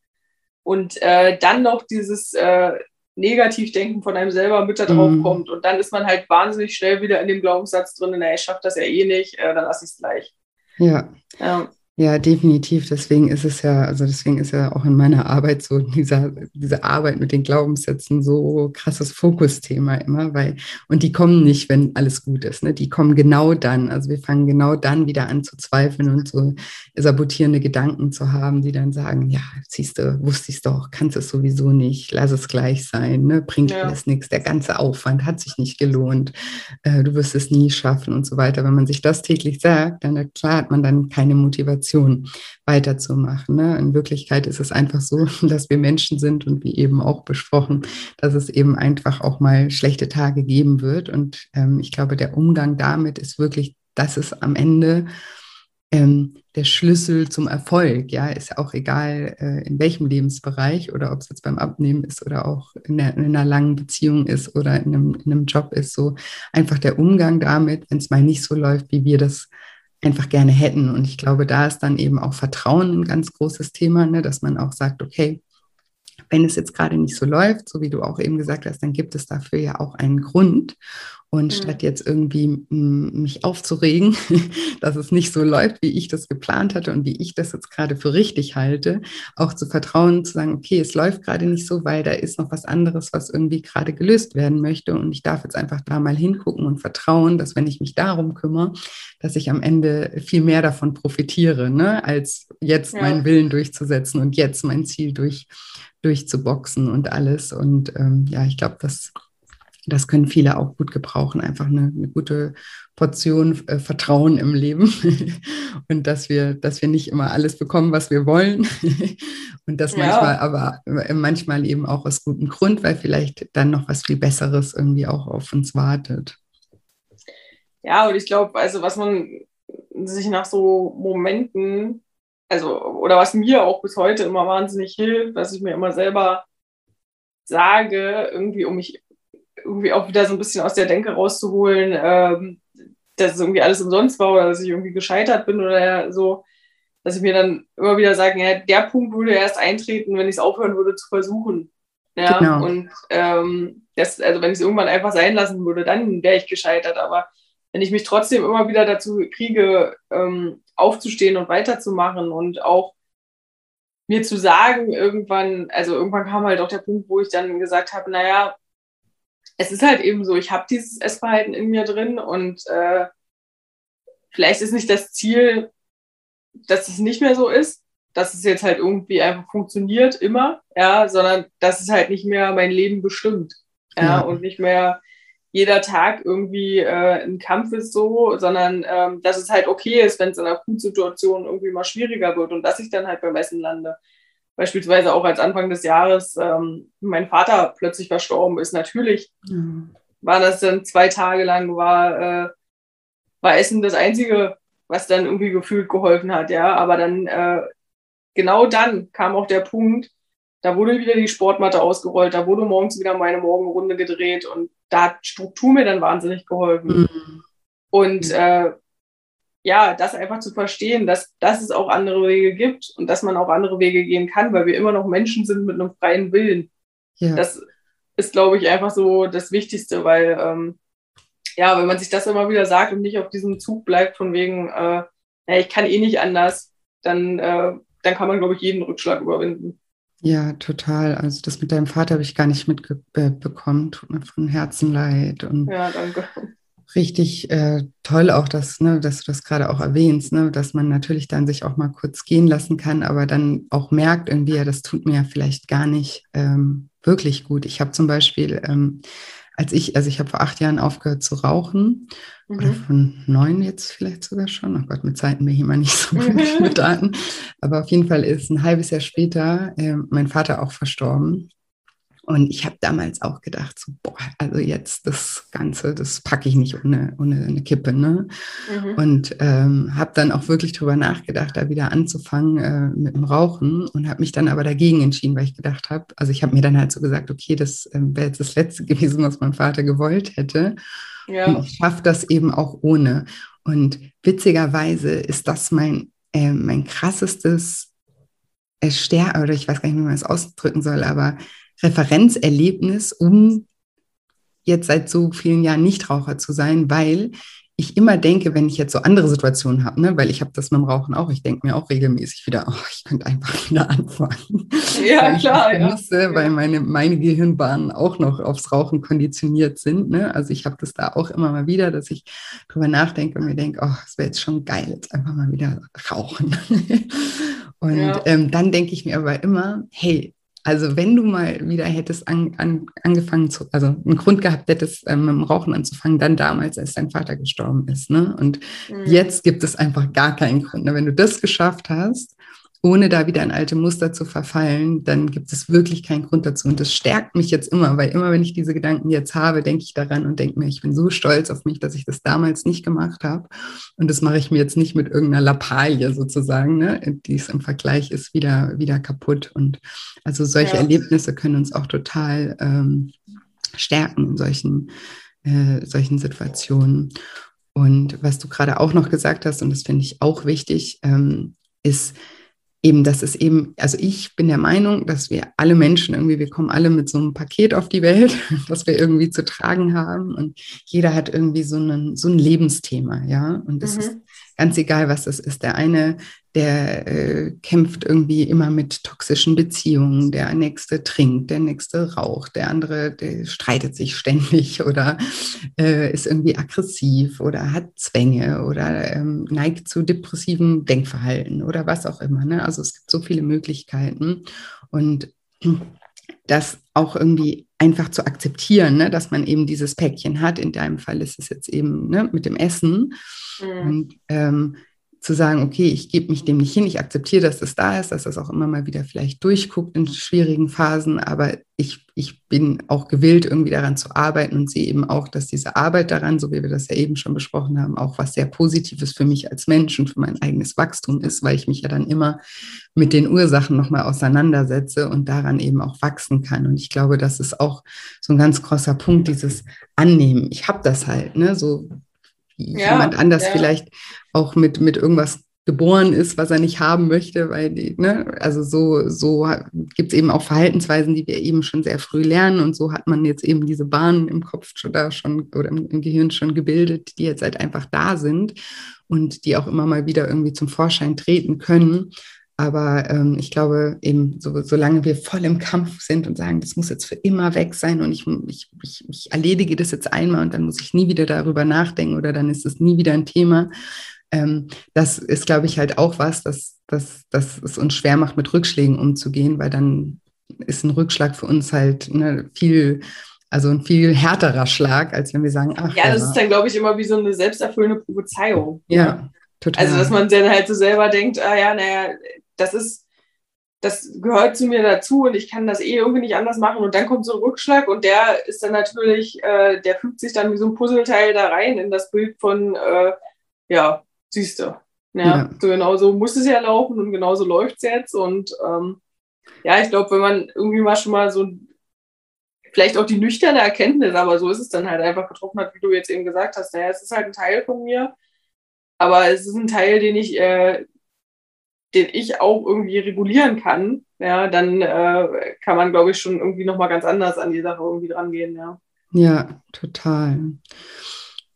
S2: Und äh, dann noch dieses äh, Negativdenken von einem selber mit da drauf mhm. kommt. Und dann ist man halt wahnsinnig schnell wieder in dem Glaubenssatz drin, naja, ich schaffe das ja eh nicht, äh, dann lasse ich es gleich.
S1: Ja. ja. Ja, definitiv. Deswegen ist es ja, also deswegen ist ja auch in meiner Arbeit so dieser, diese Arbeit mit den Glaubenssätzen so krasses Fokusthema immer, weil, und die kommen nicht, wenn alles gut ist, ne? Die kommen genau dann. Also wir fangen genau dann wieder an zu zweifeln und so sabotierende Gedanken zu haben, die dann sagen, ja, siehst du, wusste ich es doch, kannst es sowieso nicht, lass es gleich sein, ne? Bringt ja. alles nichts, der ganze Aufwand hat sich nicht gelohnt, äh, du wirst es nie schaffen und so weiter. Wenn man sich das täglich sagt, dann klar hat man dann keine Motivation Motivation weiterzumachen. Ne? In Wirklichkeit ist es einfach so, dass wir Menschen sind und wie eben auch besprochen, dass es eben einfach auch mal schlechte Tage geben wird. Und ähm, ich glaube, der Umgang damit ist wirklich, dass es am Ende ähm, der Schlüssel zum Erfolg. Ja, ist auch egal, äh, in welchem Lebensbereich oder ob es jetzt beim Abnehmen ist oder auch in, der, in, einer langen Beziehung ist oder in einem, in einem Job ist. So einfach der Umgang damit, wenn es mal nicht so läuft, wie wir das einfach gerne hätten. Und ich glaube, da ist dann eben auch Vertrauen ein ganz großes Thema, ne? dass man auch sagt, okay, wenn es jetzt gerade nicht so läuft, so wie du auch eben gesagt hast, dann gibt es dafür ja auch einen Grund. Und mhm. statt jetzt irgendwie mich aufzuregen, dass es nicht so läuft, wie ich das geplant hatte und wie ich das jetzt gerade für richtig halte, auch zu vertrauen, zu sagen, okay, es läuft gerade nicht so, weil da ist noch was anderes, was irgendwie gerade gelöst werden möchte. Und ich darf jetzt einfach da mal hingucken und vertrauen, dass wenn ich mich darum kümmere, dass ich am Ende viel mehr davon profitiere, ne, als jetzt ja. meinen Willen durchzusetzen und jetzt mein Ziel durch, durchzuboxen und alles. Und ähm, ja, ich glaube, das das können viele auch gut gebrauchen, einfach eine, eine gute Portion äh, Vertrauen im Leben und dass wir, dass wir nicht immer alles bekommen, was wir wollen und das ja. manchmal aber manchmal eben auch aus gutem Grund, weil vielleicht dann noch was viel Besseres irgendwie auch auf uns wartet.
S2: Ja, und ich glaube, also was man sich nach so Momenten, also oder was mir auch bis heute immer wahnsinnig hilft, was ich mir immer selber sage, irgendwie um mich irgendwie auch wieder so ein bisschen aus der Denke rauszuholen, ähm, dass es irgendwie alles umsonst war oder dass ich irgendwie gescheitert bin oder so, dass ich mir dann immer wieder sage, ja, der Punkt würde erst eintreten, wenn ich es aufhören würde zu versuchen. Ja, genau. und ähm, das, also wenn ich es irgendwann einfach sein lassen würde, dann wäre ich gescheitert. Aber wenn ich mich trotzdem immer wieder dazu kriege, ähm, aufzustehen und weiterzumachen und auch mir zu sagen, irgendwann, also irgendwann kam halt auch der Punkt, wo ich dann gesagt habe, naja, es ist halt eben so, ich habe dieses Essverhalten in mir drin und äh, vielleicht ist nicht das Ziel, dass es nicht mehr so ist, dass es jetzt halt irgendwie einfach funktioniert immer, ja, sondern dass es halt nicht mehr mein Leben bestimmt, ja, ja. und nicht mehr jeder Tag irgendwie äh, ein Kampf ist so, sondern ähm, dass es halt okay ist, wenn es in einer Akutsituation irgendwie mal schwieriger wird und dass ich dann halt beim Essen lande beispielsweise auch als Anfang des Jahres ähm, mein Vater plötzlich verstorben ist. Natürlich mhm. war das dann zwei Tage lang, war, äh, war Essen das Einzige, was dann irgendwie gefühlt geholfen hat, ja. Aber dann, äh, genau dann kam auch der Punkt, da wurde wieder die Sportmatte ausgerollt, da wurde morgens wieder meine Morgenrunde gedreht und da hat Struktur mir dann wahnsinnig geholfen. Mhm. Und äh, ja, das einfach zu verstehen, dass, dass es auch andere Wege gibt und dass man auch andere Wege gehen kann, weil wir immer noch Menschen sind mit einem freien Willen. Ja. Das ist, glaube ich, einfach so das Wichtigste, weil ähm, ja, wenn man sich das immer wieder sagt und nicht auf diesem Zug bleibt von wegen, äh, ja, ich kann eh nicht anders, dann, äh, dann kann man, glaube ich, jeden Rückschlag überwinden.
S1: Ja, total. Also das mit deinem Vater habe ich gar nicht mitbekommen. Tut mir von Herzen leid. Und
S2: ja, danke
S1: richtig äh, toll auch, dass, ne, dass du das gerade auch erwähnst, ne, dass man natürlich dann sich auch mal kurz gehen lassen kann, aber dann auch merkt irgendwie, ja, das tut mir vielleicht gar nicht ähm, wirklich gut. Ich habe zum Beispiel, ähm, als ich, also ich habe vor acht Jahren aufgehört zu rauchen, mhm. oder von neun jetzt vielleicht sogar schon. Oh Gott, mit Zeiten bin ich immer nicht so gut mit Daten. Aber auf jeden Fall ist ein halbes Jahr später äh, mein Vater auch verstorben. Und ich habe damals auch gedacht, so, boah, also jetzt das Ganze, das packe ich nicht ohne, ohne eine Kippe. Ne? Mhm. Und ähm, habe dann auch wirklich drüber nachgedacht, da wieder anzufangen äh, mit dem Rauchen und habe mich dann aber dagegen entschieden, weil ich gedacht habe, also ich habe mir dann halt so gesagt, okay, das äh, wäre jetzt das Letzte gewesen, was mein Vater gewollt hätte. Ja. Und ich schaffe das eben auch ohne. Und witzigerweise ist das mein, äh, mein krassestes Erster, oder ich weiß gar nicht, wie man es ausdrücken soll, aber Referenzerlebnis, um jetzt seit so vielen Jahren Nichtraucher zu sein, weil ich immer denke, wenn ich jetzt so andere Situationen habe, ne, weil ich habe das mit dem Rauchen auch, ich denke mir auch regelmäßig wieder, oh, ich könnte einfach wieder anfangen.
S2: Ja, klar.
S1: Ja. Weil meine, meine Gehirnbahnen auch noch aufs Rauchen konditioniert sind. Ne? Also ich habe das da auch immer mal wieder, dass ich drüber nachdenke und mir denke, oh, es wäre jetzt schon geil, jetzt einfach mal wieder rauchen. und ja. ähm, dann denke ich mir aber immer, hey, also wenn du mal wieder hättest an, an, angefangen zu, also einen Grund gehabt hättest, ähm, mit dem Rauchen anzufangen, dann damals, als dein Vater gestorben ist. Ne? Und mhm. jetzt gibt es einfach gar keinen Grund. Ne? Wenn du das geschafft hast, ohne da wieder in alte Muster zu verfallen, dann gibt es wirklich keinen Grund dazu. Und das stärkt mich jetzt immer, weil immer, wenn ich diese Gedanken jetzt habe, denke ich daran und denke mir, ich bin so stolz auf mich, dass ich das damals nicht gemacht habe. Und das mache ich mir jetzt nicht mit irgendeiner Lappalie sozusagen, ne? die es im Vergleich ist, wieder, wieder kaputt. Und also solche ja. Erlebnisse können uns auch total ähm, stärken in solchen, äh, solchen Situationen. Und was du gerade auch noch gesagt hast, und das finde ich auch wichtig, ähm, ist, eben, dass es eben, also ich bin der Meinung, dass wir alle Menschen irgendwie, wir kommen alle mit so einem Paket auf die Welt, das wir irgendwie zu tragen haben und jeder hat irgendwie so, einen, so ein Lebensthema, ja. Und das mhm. ist ganz egal, was das ist. Der eine der äh, kämpft irgendwie immer mit toxischen Beziehungen, der nächste trinkt, der nächste raucht, der andere der streitet sich ständig oder äh, ist irgendwie aggressiv oder hat Zwänge oder ähm, neigt zu depressiven Denkverhalten oder was auch immer. Ne? Also es gibt so viele Möglichkeiten und das auch irgendwie einfach zu akzeptieren, ne? dass man eben dieses Päckchen hat. In deinem Fall ist es jetzt eben ne, mit dem Essen. Mhm. Und ähm, zu sagen, okay, ich gebe mich dem nicht hin, ich akzeptiere, dass das da ist, dass das auch immer mal wieder vielleicht durchguckt in schwierigen Phasen, aber ich, ich bin auch gewillt, irgendwie daran zu arbeiten und sehe eben auch, dass diese Arbeit daran, so wie wir das ja eben schon besprochen haben, auch was sehr Positives für mich als Mensch und für mein eigenes Wachstum ist, weil ich mich ja dann immer mit den Ursachen nochmal auseinandersetze und daran eben auch wachsen kann. Und ich glaube, das ist auch so ein ganz großer Punkt, dieses Annehmen. Ich habe das halt, ne, so wie ja, jemand anders ja. vielleicht auch mit, mit irgendwas geboren ist, was er nicht haben möchte, weil die, ne, also so, so gibt es eben auch Verhaltensweisen, die wir eben schon sehr früh lernen und so hat man jetzt eben diese Bahnen im Kopf da schon oder im, im Gehirn schon gebildet, die jetzt halt einfach da sind und die auch immer mal wieder irgendwie zum Vorschein treten können. Aber ähm, ich glaube eben, so, solange wir voll im Kampf sind und sagen, das muss jetzt für immer weg sein und ich, ich, ich, ich erledige das jetzt einmal und dann muss ich nie wieder darüber nachdenken oder dann ist es nie wieder ein Thema. Ähm, das ist, glaube ich, halt auch was, dass, dass, dass es uns schwer macht, mit Rückschlägen umzugehen, weil dann ist ein Rückschlag für uns halt ne, viel, also ein viel härterer Schlag, als wenn wir sagen, ach.
S2: Ja, das ist dann, glaube ich, immer wie so eine selbsterfüllende Prophezeiung.
S1: Ja, total.
S2: Also, dass man dann halt so selber denkt, ah ja, naja, das ist, das gehört zu mir dazu und ich kann das eh irgendwie nicht anders machen. Und dann kommt so ein Rückschlag und der ist dann natürlich, äh, der fügt sich dann wie so ein Puzzleteil da rein in das Bild von, äh, ja, siehst du. Ja, ja. So genau so muss es ja laufen und genauso läuft es jetzt. Und ähm, ja, ich glaube, wenn man irgendwie mal schon mal so vielleicht auch die nüchterne Erkenntnis, aber so ist es dann halt einfach getroffen hat, wie du jetzt eben gesagt hast. Naja, es ist halt ein Teil von mir, aber es ist ein Teil, den ich äh, den ich auch irgendwie regulieren kann, ja, dann äh, kann man, glaube ich, schon irgendwie nochmal ganz anders an die Sache irgendwie drangehen, ja.
S1: Ja, total.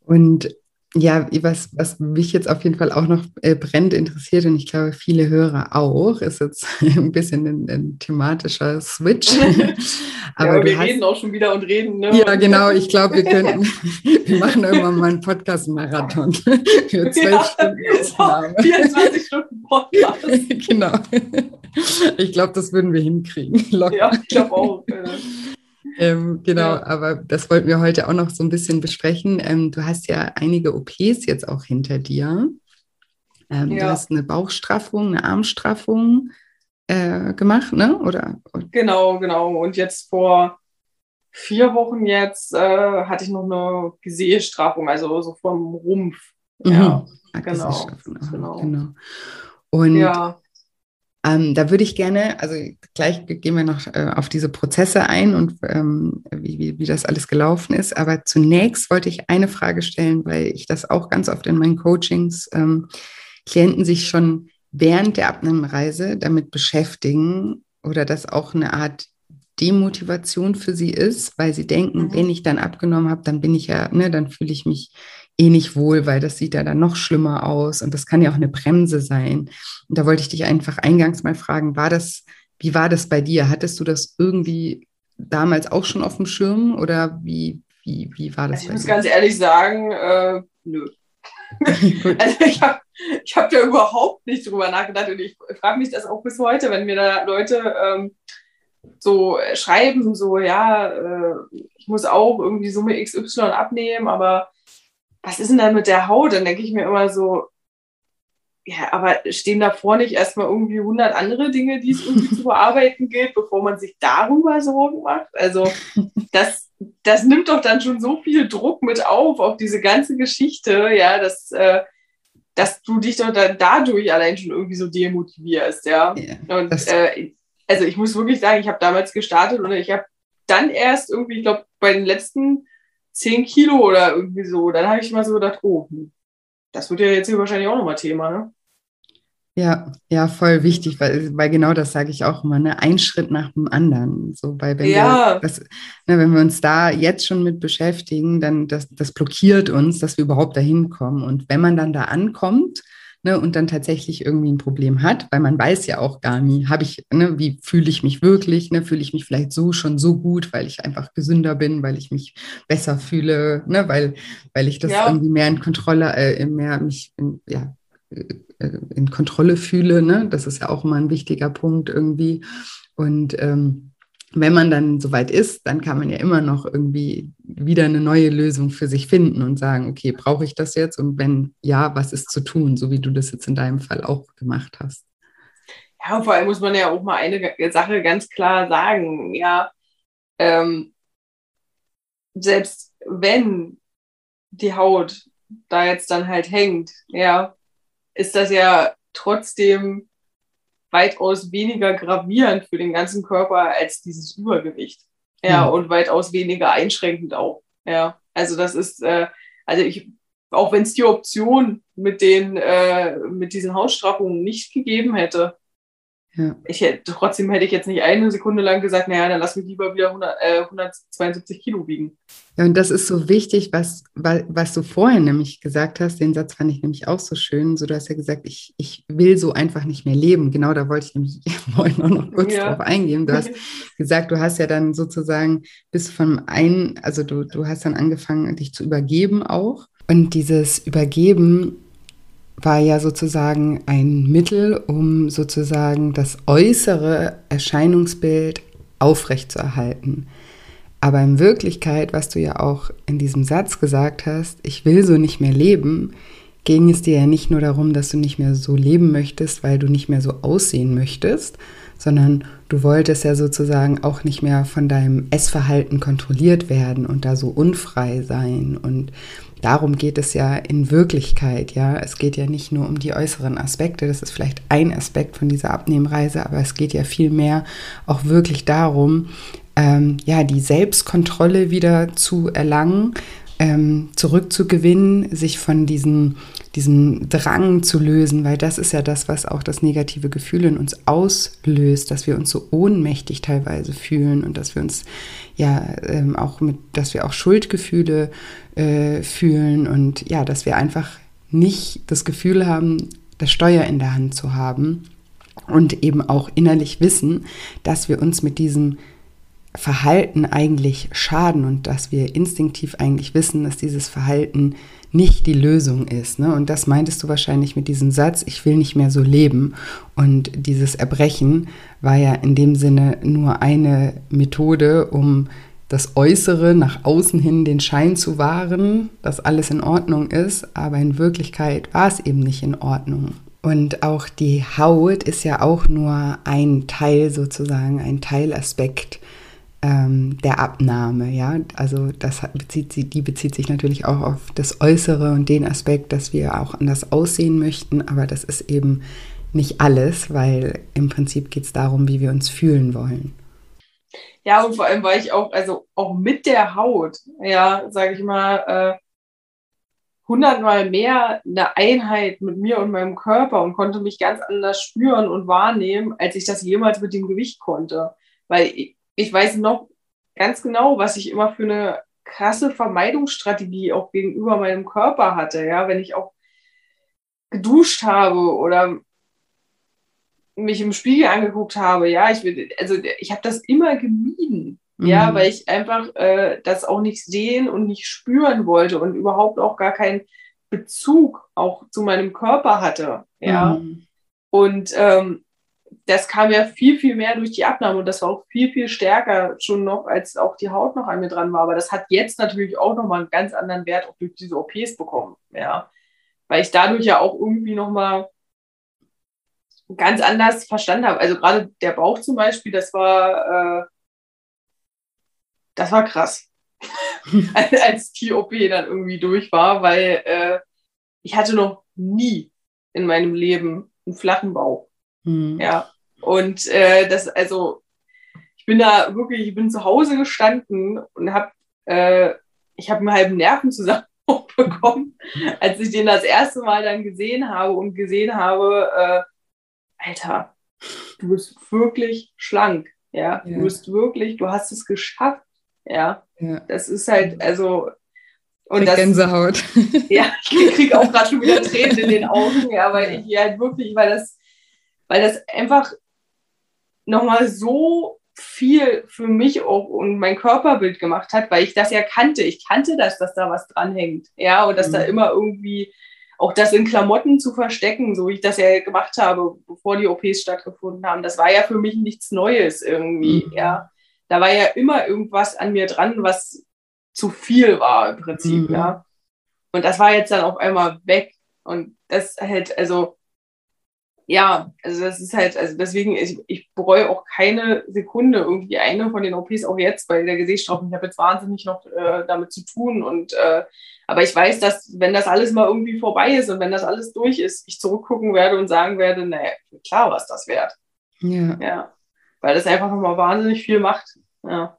S1: Und ja, was, was mich jetzt auf jeden Fall auch noch äh, brennend interessiert und ich glaube viele Hörer auch, ist jetzt ein bisschen ein, ein thematischer Switch.
S2: Aber ja, wir hast, reden auch schon wieder und reden. Ne?
S1: Ja, genau. Ich glaube, wir könnten, wir machen irgendwann mal einen Podcast-Marathon für zwölf ja,
S2: Stunden. 24 Stunden Podcast.
S1: genau. Ich glaube, das würden wir hinkriegen.
S2: Locker. Ja, ich glaube auch.
S1: Ähm, genau, ja. aber das wollten wir heute auch noch so ein bisschen besprechen. Ähm, du hast ja einige OPs jetzt auch hinter dir. Ähm, ja. Du hast eine Bauchstraffung, eine Armstraffung äh, gemacht, ne? Oder?
S2: Genau, genau. Und jetzt vor vier Wochen jetzt äh, hatte ich noch eine Gesäßstraffung, also so vom Rumpf.
S1: Mhm. Ja, genau. genau. genau. Und ja. Ähm, da würde ich gerne, also gleich gehen wir noch äh, auf diese Prozesse ein und ähm, wie, wie, wie, das alles gelaufen ist. Aber zunächst wollte ich eine Frage stellen, weil ich das auch ganz oft in meinen Coachings ähm, Klienten sich schon während der Abnahmereise damit beschäftigen oder das auch eine Art Demotivation für sie ist, weil sie denken, mhm. wenn ich dann abgenommen habe, dann bin ich ja, ne, dann fühle ich mich eh nicht wohl, weil das sieht ja dann noch schlimmer aus und das kann ja auch eine Bremse sein. Und da wollte ich dich einfach eingangs mal fragen, war das, wie war das bei dir? Hattest du das irgendwie damals auch schon auf dem Schirm oder wie, wie, wie war das?
S2: Also ich muss dir? ganz ehrlich sagen, äh, nö. also ich habe ich hab da überhaupt nicht drüber nachgedacht und ich frage mich das auch bis heute, wenn mir da Leute ähm, so schreiben, so ja, äh, ich muss auch irgendwie Summe XY abnehmen, aber was ist denn da mit der Haut? Dann denke ich mir immer so, ja, aber stehen davor nicht erstmal irgendwie 100 andere Dinge, die es irgendwie zu bearbeiten gilt, bevor man sich darüber Sorgen macht? Also das, das nimmt doch dann schon so viel Druck mit auf, auf diese ganze Geschichte, ja, dass, äh, dass du dich doch dann dadurch allein schon irgendwie so demotivierst, ja. ja und äh, also ich muss wirklich sagen, ich habe damals gestartet und ich habe dann erst irgendwie, ich glaube, bei den letzten 10 Kilo oder irgendwie so, dann habe ich mal so gedacht, oh, das wird ja jetzt hier wahrscheinlich auch nochmal Thema, ne?
S1: Ja, ja, voll wichtig, weil, weil genau das sage ich auch immer, ne? ein Schritt nach dem anderen. So, weil wenn, ja. wir, das, ne, wenn wir uns da jetzt schon mit beschäftigen, dann das, das blockiert uns, dass wir überhaupt dahin kommen. Und wenn man dann da ankommt, Ne, und dann tatsächlich irgendwie ein Problem hat, weil man weiß ja auch gar nie, habe ich, ne, wie fühle ich mich wirklich, ne, fühle ich mich vielleicht so schon so gut, weil ich einfach gesünder bin, weil ich mich besser fühle, ne, weil, weil ich das ja. irgendwie mehr in Kontrolle, äh, mehr mich in, ja, äh, in Kontrolle fühle. Ne? Das ist ja auch immer ein wichtiger Punkt irgendwie. Und ähm, wenn man dann soweit ist, dann kann man ja immer noch irgendwie wieder eine neue Lösung für sich finden und sagen, okay, brauche ich das jetzt? Und wenn ja, was ist zu tun, so wie du das jetzt in deinem Fall auch gemacht hast?
S2: Ja, und vor allem muss man ja auch mal eine Sache ganz klar sagen. Ja, ähm, selbst wenn die Haut da jetzt dann halt hängt, ja, ist das ja trotzdem weitaus weniger gravierend für den ganzen Körper als dieses Übergewicht. Ja, mhm. und weitaus weniger einschränkend auch. Ja, also das ist, äh, also ich, auch wenn es die Option mit den, äh, mit diesen Hausstraffungen nicht gegeben hätte, ja. Ich hätte, trotzdem hätte ich jetzt nicht eine Sekunde lang gesagt, naja, dann lass mich lieber wieder 100, äh, 172 Kilo wiegen.
S1: Ja, und das ist so wichtig, was, was du vorhin nämlich gesagt hast, den Satz fand ich nämlich auch so schön. So, du hast ja gesagt, ich, ich will so einfach nicht mehr leben. Genau da wollte ich nämlich vorhin auch noch kurz ja. drauf eingehen. Du hast gesagt, du hast ja dann sozusagen bis von ein, also du, du hast dann angefangen, dich zu übergeben auch. Und dieses Übergeben war ja sozusagen ein Mittel, um sozusagen das äußere Erscheinungsbild aufrechtzuerhalten. Aber in Wirklichkeit, was du ja auch in diesem Satz gesagt hast, ich will so nicht mehr leben, ging es dir ja nicht nur darum, dass du nicht mehr so leben möchtest, weil du nicht mehr so aussehen möchtest, sondern du wolltest ja sozusagen auch nicht mehr von deinem Essverhalten kontrolliert werden und da so unfrei sein und darum geht es ja in Wirklichkeit, ja. Es geht ja nicht nur um die äußeren Aspekte, das ist vielleicht ein Aspekt von dieser Abnehmreise, aber es geht ja viel mehr auch wirklich darum, ähm, ja, die Selbstkontrolle wieder zu erlangen, ähm, zurückzugewinnen, sich von diesen, diesem Drang zu lösen, weil das ist ja das, was auch das negative Gefühl in uns auslöst, dass wir uns so ohnmächtig teilweise fühlen und dass wir uns ja ähm, auch mit, dass wir auch Schuldgefühle äh, fühlen und ja, dass wir einfach nicht das Gefühl haben, das Steuer in der Hand zu haben und eben auch innerlich wissen, dass wir uns mit diesem Verhalten eigentlich schaden und dass wir instinktiv eigentlich wissen, dass dieses Verhalten nicht die Lösung ist. Ne? Und das meintest du wahrscheinlich mit diesem Satz, ich will nicht mehr so leben. Und dieses Erbrechen war ja in dem Sinne nur eine Methode, um das Äußere nach außen hin den Schein zu wahren, dass alles in Ordnung ist, aber in Wirklichkeit war es eben nicht in Ordnung. Und auch die Haut ist ja auch nur ein Teil sozusagen, ein Teilaspekt ähm, der Abnahme. Ja, also das bezieht, die bezieht sich natürlich auch auf das Äußere und den Aspekt, dass wir auch anders aussehen möchten, aber das ist eben nicht alles, weil im Prinzip geht es darum, wie wir uns fühlen wollen.
S2: Ja, und vor allem war ich auch, also auch mit der Haut, ja, sage ich mal, äh, hundertmal mehr eine Einheit mit mir und meinem Körper und konnte mich ganz anders spüren und wahrnehmen, als ich das jemals mit dem Gewicht konnte. Weil ich weiß noch ganz genau, was ich immer für eine krasse Vermeidungsstrategie auch gegenüber meinem Körper hatte. Ja, wenn ich auch geduscht habe oder mich im Spiegel angeguckt habe, ja, ich will, also ich habe das immer gemieden, mhm. ja, weil ich einfach äh, das auch nicht sehen und nicht spüren wollte und überhaupt auch gar keinen Bezug auch zu meinem Körper hatte, ja. Mhm. Und ähm, das kam ja viel, viel mehr durch die Abnahme und das war auch viel, viel stärker schon noch, als auch die Haut noch an mir dran war. Aber das hat jetzt natürlich auch nochmal einen ganz anderen Wert auch durch diese OPs bekommen, ja. Weil ich dadurch ja auch irgendwie nochmal ganz anders verstanden habe. Also gerade der Bauch zum Beispiel, das war, äh, das war krass, als die OP dann irgendwie durch war, weil äh, ich hatte noch nie in meinem Leben einen flachen Bauch. Mhm. Ja. Und äh, das, also, ich bin da wirklich, ich bin zu Hause gestanden und habe, äh, ich habe einen halben Nervenzusammenbruch bekommen, als ich den das erste Mal dann gesehen habe und gesehen habe, äh, Alter, du bist wirklich schlank, ja? ja? du bist wirklich, du hast es geschafft, ja, ja. das ist halt, also
S1: und das, Gänsehaut.
S2: Ja, ich kriege auch gerade schon wieder Tränen in den Augen, ja, weil ich halt wirklich, weil das, weil das einfach nochmal so viel für mich auch und mein Körperbild gemacht hat, weil ich das ja kannte. Ich kannte das, dass da was dranhängt. Ja, und dass mhm. da immer irgendwie auch das in Klamotten zu verstecken, so wie ich das ja gemacht habe, bevor die OPs stattgefunden haben. Das war ja für mich nichts Neues irgendwie. Mhm. Ja, da war ja immer irgendwas an mir dran, was zu viel war im Prinzip, mhm. ja. Und das war jetzt dann auf einmal weg. Und das halt, also, ja, also das ist halt, also deswegen, ich, ich bereue auch keine Sekunde irgendwie eine von den OPs, auch jetzt bei der Gesäßstraffung. Ich habe jetzt wahnsinnig noch äh, damit zu tun. Und äh, aber ich weiß, dass wenn das alles mal irgendwie vorbei ist und wenn das alles durch ist, ich zurückgucken werde und sagen werde, naja, klar, was das wert. Ja. ja. Weil das einfach nochmal wahnsinnig viel macht. Ja.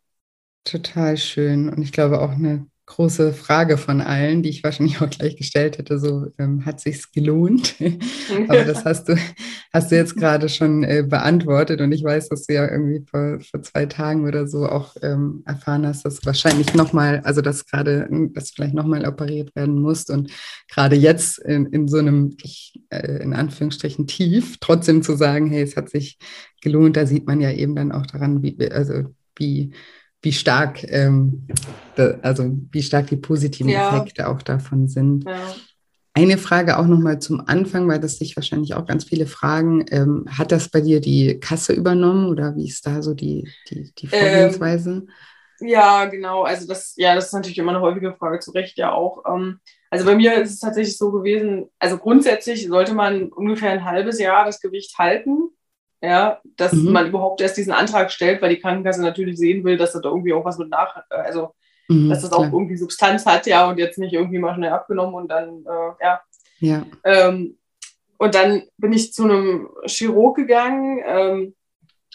S1: Total schön. Und ich glaube auch eine große Frage von allen, die ich wahrscheinlich auch gleich gestellt hätte, so ähm, hat sich's gelohnt? Aber das hast du, hast du jetzt gerade schon äh, beantwortet und ich weiß, dass du ja irgendwie vor, vor zwei Tagen oder so auch ähm, erfahren hast, dass wahrscheinlich nochmal, also dass gerade, dass vielleicht nochmal operiert werden muss und gerade jetzt in, in so einem, ich, äh, in Anführungsstrichen tief, trotzdem zu sagen, hey, es hat sich gelohnt, da sieht man ja eben dann auch daran, wie, also wie wie stark, ähm, da, also wie stark die positiven ja. Effekte auch davon sind. Ja. Eine Frage auch nochmal zum Anfang, weil das sich wahrscheinlich auch ganz viele fragen. Ähm, hat das bei dir die Kasse übernommen oder wie ist da so die, die, die Vorgehensweise?
S2: Ähm, ja, genau. Also das, ja, das ist natürlich immer eine häufige Frage, zu Recht ja auch. Ähm, also bei mir ist es tatsächlich so gewesen, also grundsätzlich sollte man ungefähr ein halbes Jahr das Gewicht halten ja, dass mhm. man überhaupt erst diesen Antrag stellt, weil die Krankenkasse natürlich sehen will, dass das da irgendwie auch was mit nach, äh, also mhm, dass das klar. auch irgendwie Substanz hat, ja, und jetzt nicht irgendwie mal schnell abgenommen und dann, äh, ja. ja. Ähm, und dann bin ich zu einem Chirurg gegangen, ähm,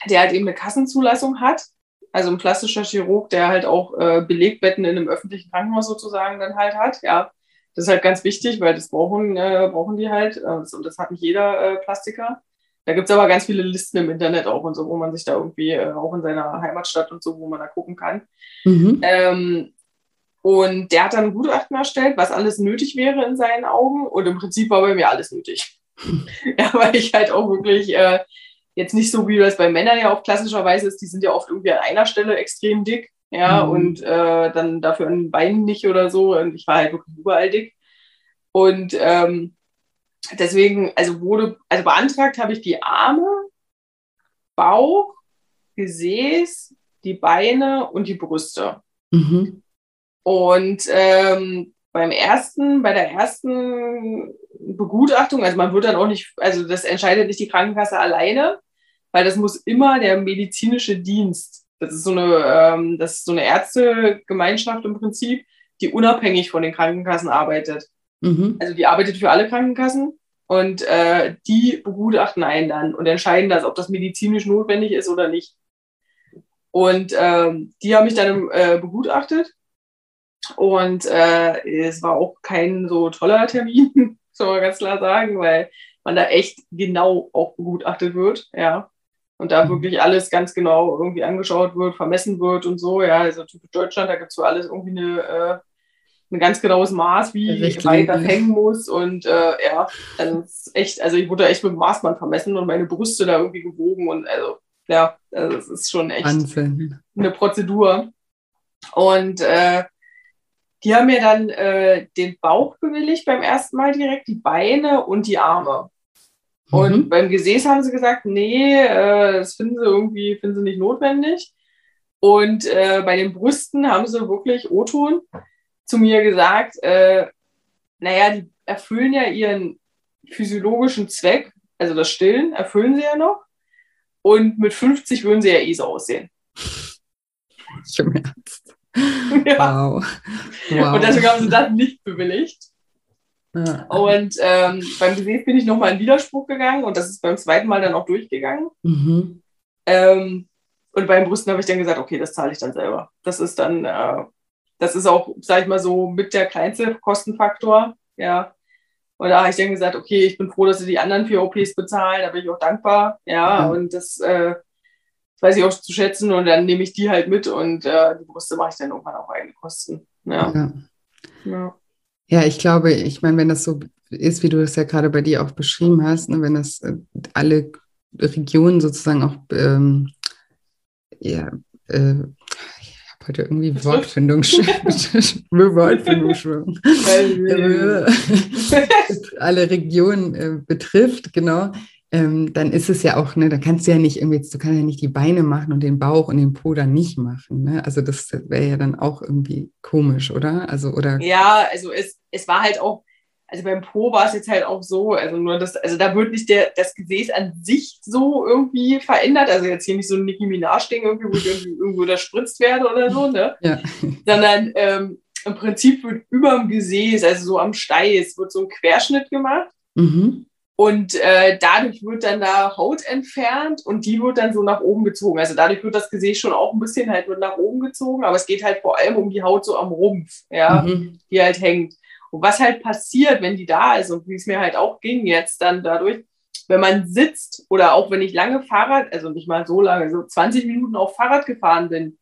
S2: der halt eben eine Kassenzulassung hat. Also ein plastischer Chirurg, der halt auch äh, Belegbetten in einem öffentlichen Krankenhaus sozusagen dann halt hat, ja. Das ist halt ganz wichtig, weil das brauchen, äh, brauchen die halt. Äh, und das hat nicht jeder äh, Plastiker. Da gibt es aber ganz viele Listen im Internet auch und so, wo man sich da irgendwie äh, auch in seiner Heimatstadt und so, wo man da gucken kann. Mhm. Ähm, und der hat dann ein Gutachten erstellt, was alles nötig wäre in seinen Augen. Und im Prinzip war bei mir alles nötig. ja, weil ich halt auch wirklich äh, jetzt nicht so, wie das bei Männern ja auch klassischerweise ist, die sind ja oft irgendwie an einer Stelle extrem dick. Ja, mhm. und äh, dann dafür an den Beinen nicht oder so. Und ich war halt wirklich überall dick. Und ähm, deswegen, also wurde, also beantragt habe ich die Arme, Bauch, Gesäß, die Beine und die Brüste. Mhm. Und ähm, beim ersten, bei der ersten Begutachtung, also man wird dann auch nicht, also das entscheidet nicht die Krankenkasse alleine, weil das muss immer der medizinische Dienst, das ist so eine, ähm, das ist so eine Ärztegemeinschaft im Prinzip, die unabhängig von den Krankenkassen arbeitet. Mhm. Also die arbeitet für alle Krankenkassen und äh, die begutachten einen dann und entscheiden das, ob das medizinisch notwendig ist oder nicht. Und ähm, die haben mich dann äh, begutachtet und äh, es war auch kein so toller Termin, soll man ganz klar sagen, weil man da echt genau auch begutachtet wird, ja. Und da mhm. wirklich alles ganz genau irgendwie angeschaut wird, vermessen wird und so, ja. Also typisch Deutschland, da gibt es für alles irgendwie eine äh, ein ganz genaues Maß, wie weit das hängen muss. Und äh, ja, also ist echt, also ich wurde echt mit dem Maßband vermessen und meine Brüste da irgendwie gewogen und also ja, also es ist schon echt Wahnsinn. eine Prozedur. Und äh, die haben mir dann äh, den Bauch bewilligt beim ersten Mal direkt, die Beine und die Arme. Und mhm. beim Gesäß haben sie gesagt, nee, äh, das finden sie irgendwie, finden sie nicht notwendig. Und äh, bei den Brüsten haben sie wirklich O-Ton zu mir gesagt, äh, naja, die erfüllen ja ihren physiologischen Zweck, also das Stillen erfüllen sie ja noch. Und mit 50 würden sie ja eh so aussehen.
S1: Im Ernst.
S2: Ja. Wow. wow. Und deswegen haben sie das nicht bewilligt. Ja. Und ähm, beim Gesäß bin ich nochmal in Widerspruch gegangen und das ist beim zweiten Mal dann auch durchgegangen. Mhm. Ähm, und beim Brüsten habe ich dann gesagt, okay, das zahle ich dann selber. Das ist dann, äh, das ist auch, sage ich mal so, mit der kleinste Kostenfaktor. Ja. Und da habe ich dann gesagt, okay, ich bin froh, dass sie die anderen vier OPs bezahlen, da bin ich auch dankbar. Ja, mhm. und das, äh, weiß ich auch zu schätzen und dann nehme ich die halt mit und äh, die Brüste mache ich dann irgendwann auf eigene Kosten. Ja.
S1: ja. ja. Ja, ich glaube, ich meine, wenn das so ist, wie du es ja gerade bei dir auch beschrieben hast, ne, wenn das äh, alle Regionen sozusagen auch ähm, ja, äh, heute irgendwie Wortfindung, Wortfindung alle Regionen äh, betrifft, genau, ähm, dann ist es ja auch, ne, da kannst du ja nicht irgendwie, du kannst ja nicht die Beine machen und den Bauch und den Po dann nicht machen. Ne? Also das wäre ja dann auch irgendwie komisch, oder? Also, oder?
S2: Ja, also es, es war halt auch, also beim Po war es jetzt halt auch so, also nur das, also da wird nicht der, das Gesäß an sich so irgendwie verändert, also jetzt hier nicht so ein Nicki Minaj-Ding irgendwie, wo ich irgendwie irgendwo da spritzt werde oder so, ne? Ja. Sondern ähm, im Prinzip wird über dem Gesäß, also so am Steiß, wird so ein Querschnitt gemacht. Mhm. Und äh, dadurch wird dann da Haut entfernt und die wird dann so nach oben gezogen. Also dadurch wird das Gesäß schon auch ein bisschen halt wird nach oben gezogen, aber es geht halt vor allem um die Haut so am Rumpf, ja, mhm. die halt hängt. Und was halt passiert, wenn die da ist und wie es mir halt auch ging jetzt dann dadurch, wenn man sitzt oder auch wenn ich lange Fahrrad, also nicht mal so lange, so 20 Minuten auf Fahrrad gefahren bin,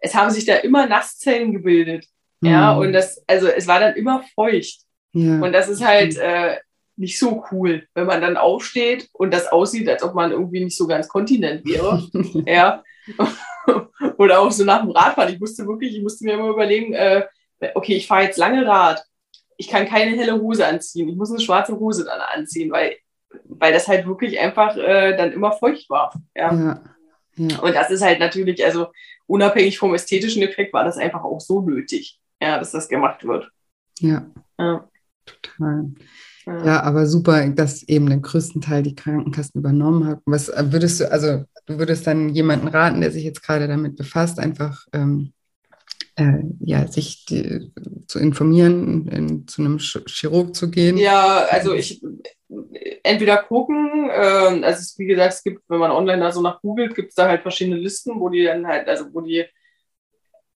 S2: es haben sich da immer Nasszellen gebildet. Mhm. Ja, und das, also es war dann immer feucht. Ja. Und das ist halt, äh, nicht so cool, wenn man dann aufsteht und das aussieht, als ob man irgendwie nicht so ganz Kontinent wäre. ja. Oder auch so nach dem Radfahren. Ich musste wirklich, ich musste mir immer überlegen, äh, okay, ich fahre jetzt lange Rad. Ich kann keine helle Hose anziehen. Ich muss eine schwarze Hose dann anziehen, weil, weil das halt wirklich einfach äh, dann immer feucht war. Ja. ja. ja. Und das ist halt natürlich, also unabhängig vom ästhetischen Effekt, war das einfach auch so nötig, ja, dass das gemacht wird.
S1: Ja. ja. Total. Ja. aber super, dass eben den größten Teil die Krankenkassen übernommen haben. Was würdest du, also du würdest dann jemanden raten, der sich jetzt gerade damit befasst, einfach ähm, äh, ja, sich die, zu informieren, in, zu einem Chirurg zu gehen?
S2: Ja, also ich entweder gucken, äh, also es, wie gesagt, es gibt, wenn man online da so nach googelt, gibt es da halt verschiedene Listen, wo die dann halt, also wo die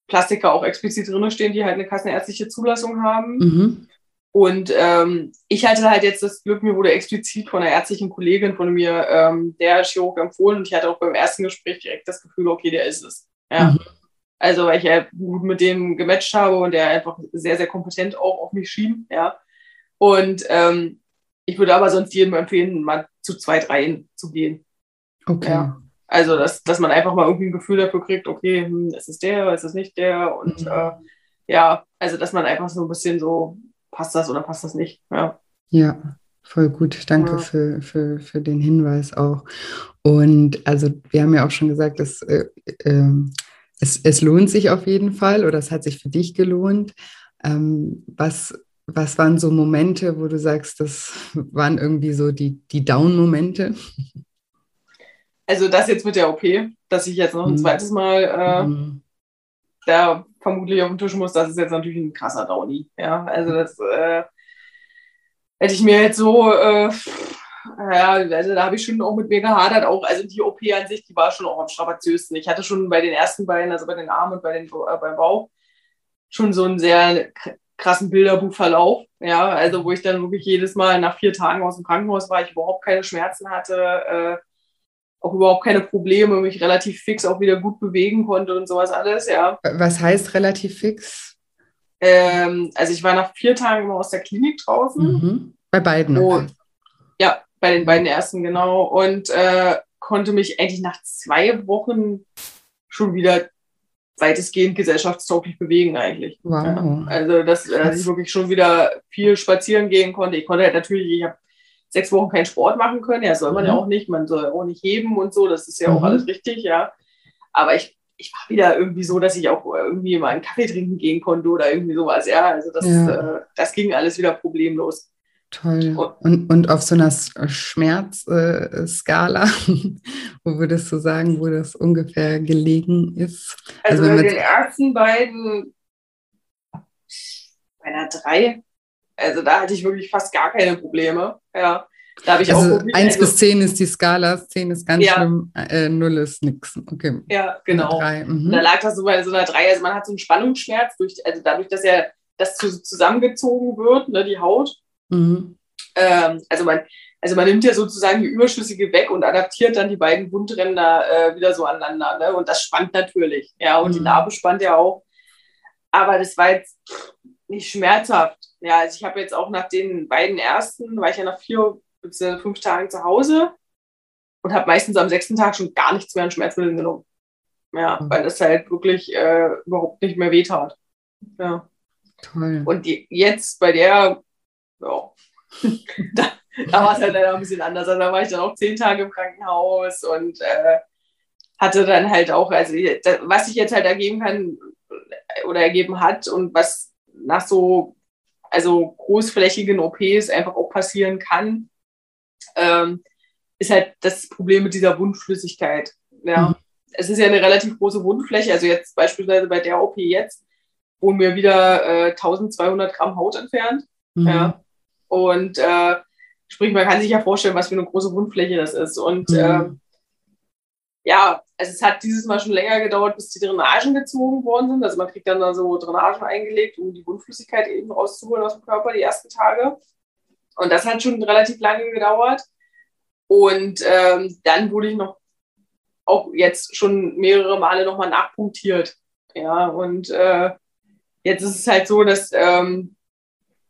S2: Plastiker auch explizit drin stehen, die halt eine kassenärztliche Zulassung haben. Mhm. Und ähm, ich hatte halt jetzt das Glück, mir wurde explizit von einer ärztlichen Kollegin von mir ähm, der Chirurg empfohlen und ich hatte auch beim ersten Gespräch direkt das Gefühl, okay, der ist es. Ja. Mhm. Also weil ich ja gut mit dem gematcht habe und der einfach sehr, sehr kompetent auch auf mich schien. Ja. Und ähm, ich würde aber sonst jedem empfehlen, mal zu zwei, dreien zu gehen. Okay. Ja. Also, dass, dass man einfach mal irgendwie ein Gefühl dafür kriegt, okay, hm, ist es der, ist es nicht der? Und mhm. äh, ja, also dass man einfach so ein bisschen so passt das oder passt das nicht. Ja,
S1: ja voll gut. Danke ja. für, für, für den Hinweis auch. Und also wir haben ja auch schon gesagt, dass äh, äh, es, es lohnt sich auf jeden Fall oder es hat sich für dich gelohnt. Ähm, was, was waren so Momente, wo du sagst, das waren irgendwie so die, die Down-Momente?
S2: Also das jetzt mit der OP, dass ich jetzt noch ein mhm. zweites Mal äh, mhm. da vermutlich auf den Tisch muss, das ist jetzt natürlich ein krasser Downy. Ja, also das äh, hätte ich mir jetzt so, äh, ja, also da habe ich schon auch mit mir gehadert. Auch, also die OP an sich, die war schon auch am strapaziösten. Ich hatte schon bei den ersten beiden, also bei den Armen und bei den, äh, beim Bauch, schon so einen sehr krassen Bilderbuchverlauf. Ja, also wo ich dann wirklich jedes Mal nach vier Tagen aus dem Krankenhaus war, ich überhaupt keine Schmerzen hatte. Äh, auch überhaupt keine Probleme, mich relativ fix auch wieder gut bewegen konnte und sowas alles, ja.
S1: Was heißt relativ fix?
S2: Ähm, also ich war nach vier Tagen immer aus der Klinik draußen.
S1: Mhm. Bei beiden.
S2: Und, ja, bei den beiden ersten, genau. Und äh, konnte mich eigentlich nach zwei Wochen schon wieder weitestgehend gesellschaftstauglich bewegen eigentlich. Wow. Ja, also dass, dass ich wirklich schon wieder viel spazieren gehen konnte. Ich konnte halt natürlich, ich habe sechs Wochen keinen Sport machen können. Ja, soll man mhm. ja auch nicht. Man soll auch nicht heben und so. Das ist ja mhm. auch alles richtig, ja. Aber ich, ich war wieder irgendwie so, dass ich auch irgendwie mal einen Kaffee trinken gehen konnte oder irgendwie sowas. Ja, also das, ja. Äh, das ging alles wieder problemlos.
S1: Toll. Und, und auf so einer Schmerzskala, wo würdest du sagen, wo das ungefähr gelegen ist?
S2: Also, also bei den ersten beiden, bei einer drei, also da hatte ich wirklich fast gar keine Probleme. Ja. Da ich
S1: also auch 1 also, bis 10 ist die Skala, 10 ist ganz ja. schlimm, äh, 0 ist nichts. Okay.
S2: Ja, genau. Mhm. Da lag das so bei so einer 3. Also man hat so einen Spannungsschmerz, durch, also dadurch, dass ja das zusammengezogen wird, ne, die Haut. Mhm. Ähm, also, man, also man nimmt ja sozusagen die Überschüssige weg und adaptiert dann die beiden Wundränder äh, wieder so aneinander. Ne? Und das spannt natürlich. Ja, und mhm. die Narbe spannt ja auch. Aber das war jetzt nicht schmerzhaft. Ja, also ich habe jetzt auch nach den beiden ersten, war ich ja nach vier bis fünf Tagen zu Hause und habe meistens am sechsten Tag schon gar nichts mehr an Schmerzmitteln genommen. Ja, mhm. weil das halt wirklich äh, überhaupt nicht mehr wehtat. Ja. Toll. Und die, jetzt bei der, ja, da, da war es halt leider ein bisschen anders. Also da war ich dann auch zehn Tage im Krankenhaus und äh, hatte dann halt auch, also was ich jetzt halt ergeben kann oder ergeben hat und was nach so also großflächigen OPs einfach auch passieren kann, ähm, ist halt das Problem mit dieser Wundflüssigkeit. Ja. Mhm. Es ist ja eine relativ große Wundfläche, also jetzt beispielsweise bei der OP jetzt wurden mir wieder äh, 1200 Gramm Haut entfernt. Mhm. Ja. Und äh, sprich, man kann sich ja vorstellen, was für eine große Wundfläche das ist. Und mhm. äh, ja, also es hat dieses Mal schon länger gedauert, bis die Drainagen gezogen worden sind. Also man kriegt dann da so Drainagen eingelegt, um die Wundflüssigkeit eben rauszuholen aus dem Körper die ersten Tage. Und das hat schon relativ lange gedauert. Und ähm, dann wurde ich noch auch jetzt schon mehrere Male nochmal nachpunktiert. Ja, und äh, jetzt ist es halt so, dass, ähm,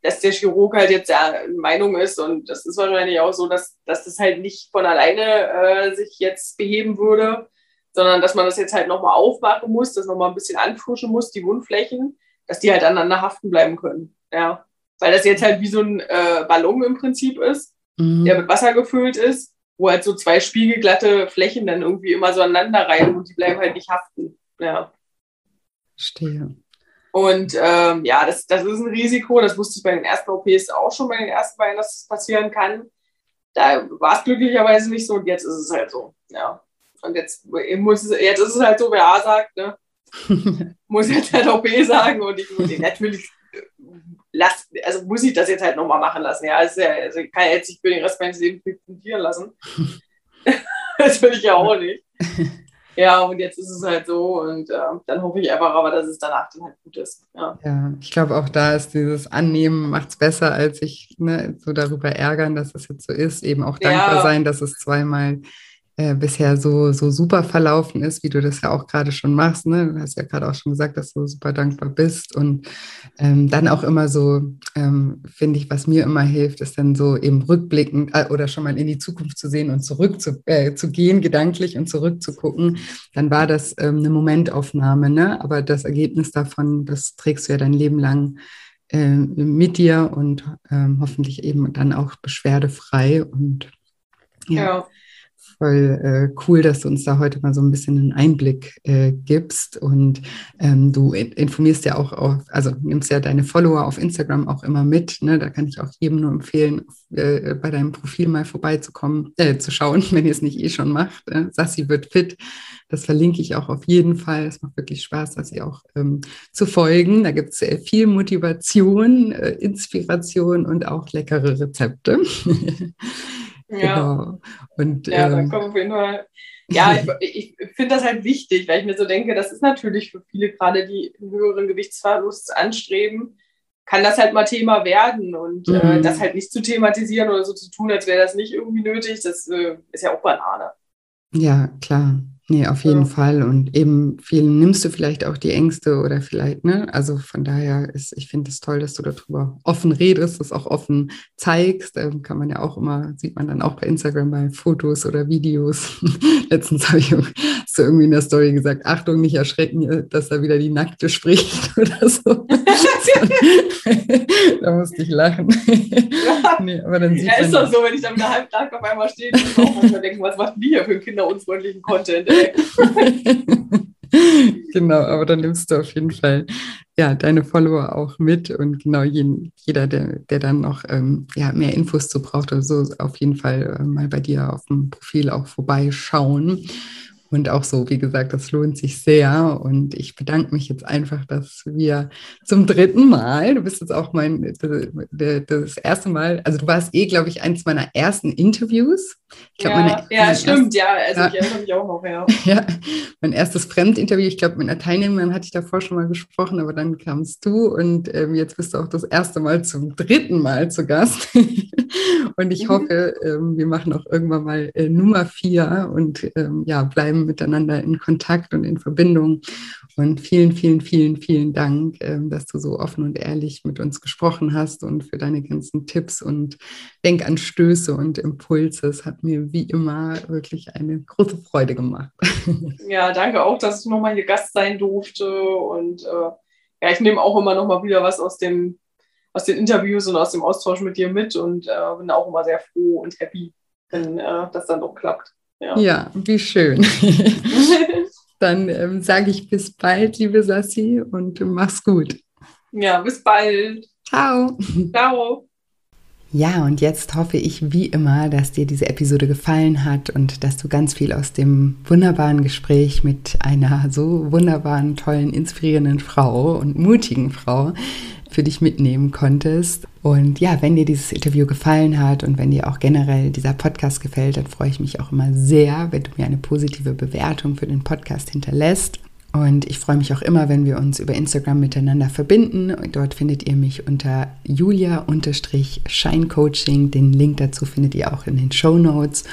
S2: dass der Chirurg halt jetzt der Meinung ist, und das ist wahrscheinlich auch so, dass, dass das halt nicht von alleine äh, sich jetzt beheben würde, sondern dass man das jetzt halt nochmal aufmachen muss, das nochmal ein bisschen anfrischen muss, die Wundflächen, dass die halt aneinander haften bleiben können. Ja weil das jetzt halt wie so ein äh, Ballon im Prinzip ist, mhm. der mit Wasser gefüllt ist, wo halt so zwei spiegelglatte Flächen dann irgendwie immer so aneinander rein und die bleiben halt nicht haften. Ja.
S1: Verstehe.
S2: Und ähm, ja, das, das ist ein Risiko. Das wusste ich bei den ersten OPs auch schon, bei den ersten beiden, dass es passieren kann. Da war es glücklicherweise nicht so und jetzt ist es halt so. Ja. Und jetzt, muss es, jetzt ist es halt so, wer A sagt, ne? muss jetzt halt auch B sagen und ich muss natürlich lass, also muss ich das jetzt halt nochmal machen lassen. Ja, also, also ich kann jetzt nicht für den Rest meines Lebens präsentieren lassen. das will ich ja auch nicht. Ja, und jetzt ist es halt so und äh, dann hoffe ich einfach aber, dass es danach dann halt gut ist. Ja,
S1: ja ich glaube auch da ist dieses Annehmen macht es besser, als sich ne, so darüber ärgern, dass es jetzt so ist. Eben auch dankbar ja. sein, dass es zweimal äh, bisher so, so super verlaufen ist, wie du das ja auch gerade schon machst. Ne? Du hast ja gerade auch schon gesagt, dass du super dankbar bist. Und ähm, dann auch immer so, ähm, finde ich, was mir immer hilft, ist dann so eben rückblickend äh, oder schon mal in die Zukunft zu sehen und zurück zu, äh, zu gedanklich und zurückzugucken. Dann war das ähm, eine Momentaufnahme, ne? aber das Ergebnis davon, das trägst du ja dein Leben lang äh, mit dir und ähm, hoffentlich eben dann auch beschwerdefrei und ja. ja voll äh, cool, dass du uns da heute mal so ein bisschen einen Einblick äh, gibst. Und ähm, du informierst ja auch, auf, also nimmst ja deine Follower auf Instagram auch immer mit. Ne? Da kann ich auch jedem nur empfehlen, äh, bei deinem Profil mal vorbeizukommen, äh, zu schauen, wenn ihr es nicht eh schon macht. Äh, Sassi wird fit. Das verlinke ich auch auf jeden Fall. Es macht wirklich Spaß, Sassi auch ähm, zu folgen. Da gibt es viel Motivation, äh, Inspiration und auch leckere Rezepte.
S2: Ja. Genau. Und, ja, ähm, da kommen auf jeden Fall. Ja, ich, ich finde das halt wichtig, weil ich mir so denke, das ist natürlich für viele gerade, die einen höheren Gewichtsverlust anstreben, kann das halt mal Thema werden und äh, mhm. äh, das halt nicht zu thematisieren oder so zu tun, als wäre das nicht irgendwie nötig, das äh, ist ja auch Banane.
S1: Ja, klar. Nee, auf jeden ja. Fall. Und eben vielen nimmst du vielleicht auch die Ängste oder vielleicht, ne? Also von daher ist, ich finde es toll, dass du darüber offen redest, das auch offen zeigst. Ähm, kann man ja auch immer, sieht man dann auch bei Instagram bei Fotos oder Videos. Letztens habe ich hast du irgendwie in der Story gesagt, Achtung, nicht erschrecken, dass da wieder die Nackte spricht oder so. da musste ich lachen.
S2: nee, aber dann sieht ja, ist doch so, wenn ich dann da halb nackt auf einmal stehe, dann auch manchmal denken, was macht die hier für einen kinderunfreundlichen Content?
S1: genau, aber dann nimmst du auf jeden Fall ja, deine Follower auch mit und genau jeden, jeder, der, der dann noch ähm, ja, mehr Infos zu braucht oder so, auf jeden Fall äh, mal bei dir auf dem Profil auch vorbeischauen. Und auch so, wie gesagt, das lohnt sich sehr. Und ich bedanke mich jetzt einfach, dass wir zum dritten Mal, du bist jetzt auch mein, das erste Mal, also du warst eh, glaube ich, eins meiner ersten Interviews.
S2: Glaub, ja, meine, ja meine stimmt, erste, ja, also ja, ich erinnere mich auch noch, ja.
S1: ja, mein erstes Fremdinterview, ich glaube, mit einer Teilnehmerin hatte ich davor schon mal gesprochen, aber dann kamst du und ähm, jetzt bist du auch das erste Mal zum dritten Mal zu Gast. und ich mhm. hoffe, ähm, wir machen auch irgendwann mal äh, Nummer vier und ähm, ja, bleiben miteinander in Kontakt und in Verbindung. Und vielen, vielen, vielen, vielen Dank, ähm, dass du so offen und ehrlich mit uns gesprochen hast und für deine ganzen Tipps und Denkanstöße und Impulse. Es hat mir wie immer wirklich eine große Freude gemacht.
S2: Ja, danke auch, dass ich nochmal hier Gast sein durfte. Und äh, ja, ich nehme auch immer nochmal wieder was aus dem aus den Interviews und aus dem Austausch mit dir mit und äh, bin auch immer sehr froh und happy, wenn äh, das dann doch klappt.
S1: Ja, ja wie schön. Dann ähm, sage ich bis bald, liebe Sassi, und mach's gut.
S2: Ja, bis bald.
S1: Ciao.
S2: Ciao.
S1: Ja, und jetzt hoffe ich wie immer, dass dir diese Episode gefallen hat und dass du ganz viel aus dem wunderbaren Gespräch mit einer so wunderbaren, tollen, inspirierenden Frau und mutigen Frau für dich mitnehmen konntest. Und ja, wenn dir dieses Interview gefallen hat und wenn dir auch generell dieser Podcast gefällt, dann freue ich mich auch immer sehr, wenn du mir eine positive Bewertung für den Podcast hinterlässt. Und ich freue mich auch immer, wenn wir uns über Instagram miteinander verbinden. Dort findet ihr mich unter julia-scheincoaching. Den Link dazu findet ihr auch in den Show Notes.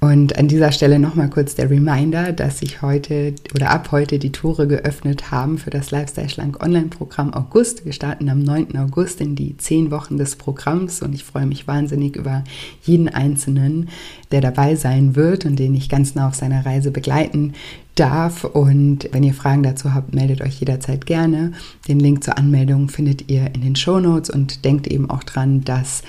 S1: Und an dieser Stelle nochmal kurz der Reminder, dass sich heute oder ab heute die Tore geöffnet haben für das Lifestyle Schlank Online-Programm August. Wir starten am 9. August in die zehn Wochen des Programms und ich freue mich wahnsinnig über jeden Einzelnen, der dabei sein wird und den ich ganz nah auf seiner Reise begleiten darf. Und wenn ihr Fragen dazu habt, meldet euch jederzeit gerne. Den Link zur Anmeldung findet ihr in den Show Notes und denkt eben auch dran, dass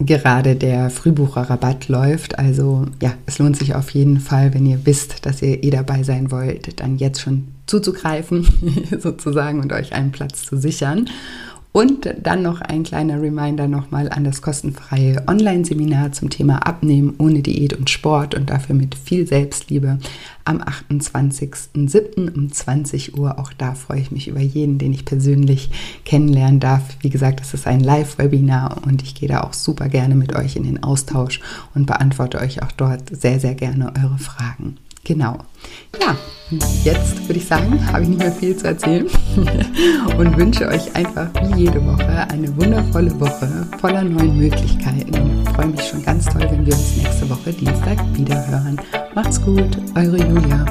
S1: gerade der Frühbucherrabatt läuft. Also ja, es lohnt sich auf jeden Fall, wenn ihr wisst, dass ihr eh dabei sein wollt, dann jetzt schon zuzugreifen sozusagen und euch einen Platz zu sichern. Und dann noch ein kleiner Reminder nochmal an das kostenfreie Online-Seminar zum Thema Abnehmen ohne Diät und Sport und dafür mit viel Selbstliebe am 28.07. um 20 Uhr. Auch da freue ich mich über jeden, den ich persönlich kennenlernen darf. Wie gesagt, es ist ein Live-Webinar und ich gehe da auch super gerne mit euch in den Austausch und beantworte euch auch dort sehr, sehr gerne eure Fragen. Genau. Ja, jetzt würde ich sagen, habe ich nicht mehr viel zu erzählen und wünsche euch einfach wie jede Woche eine wundervolle Woche voller neuen Möglichkeiten. Ich freue mich schon ganz toll, wenn wir uns nächste Woche Dienstag wieder hören. Macht's gut, eure Julia.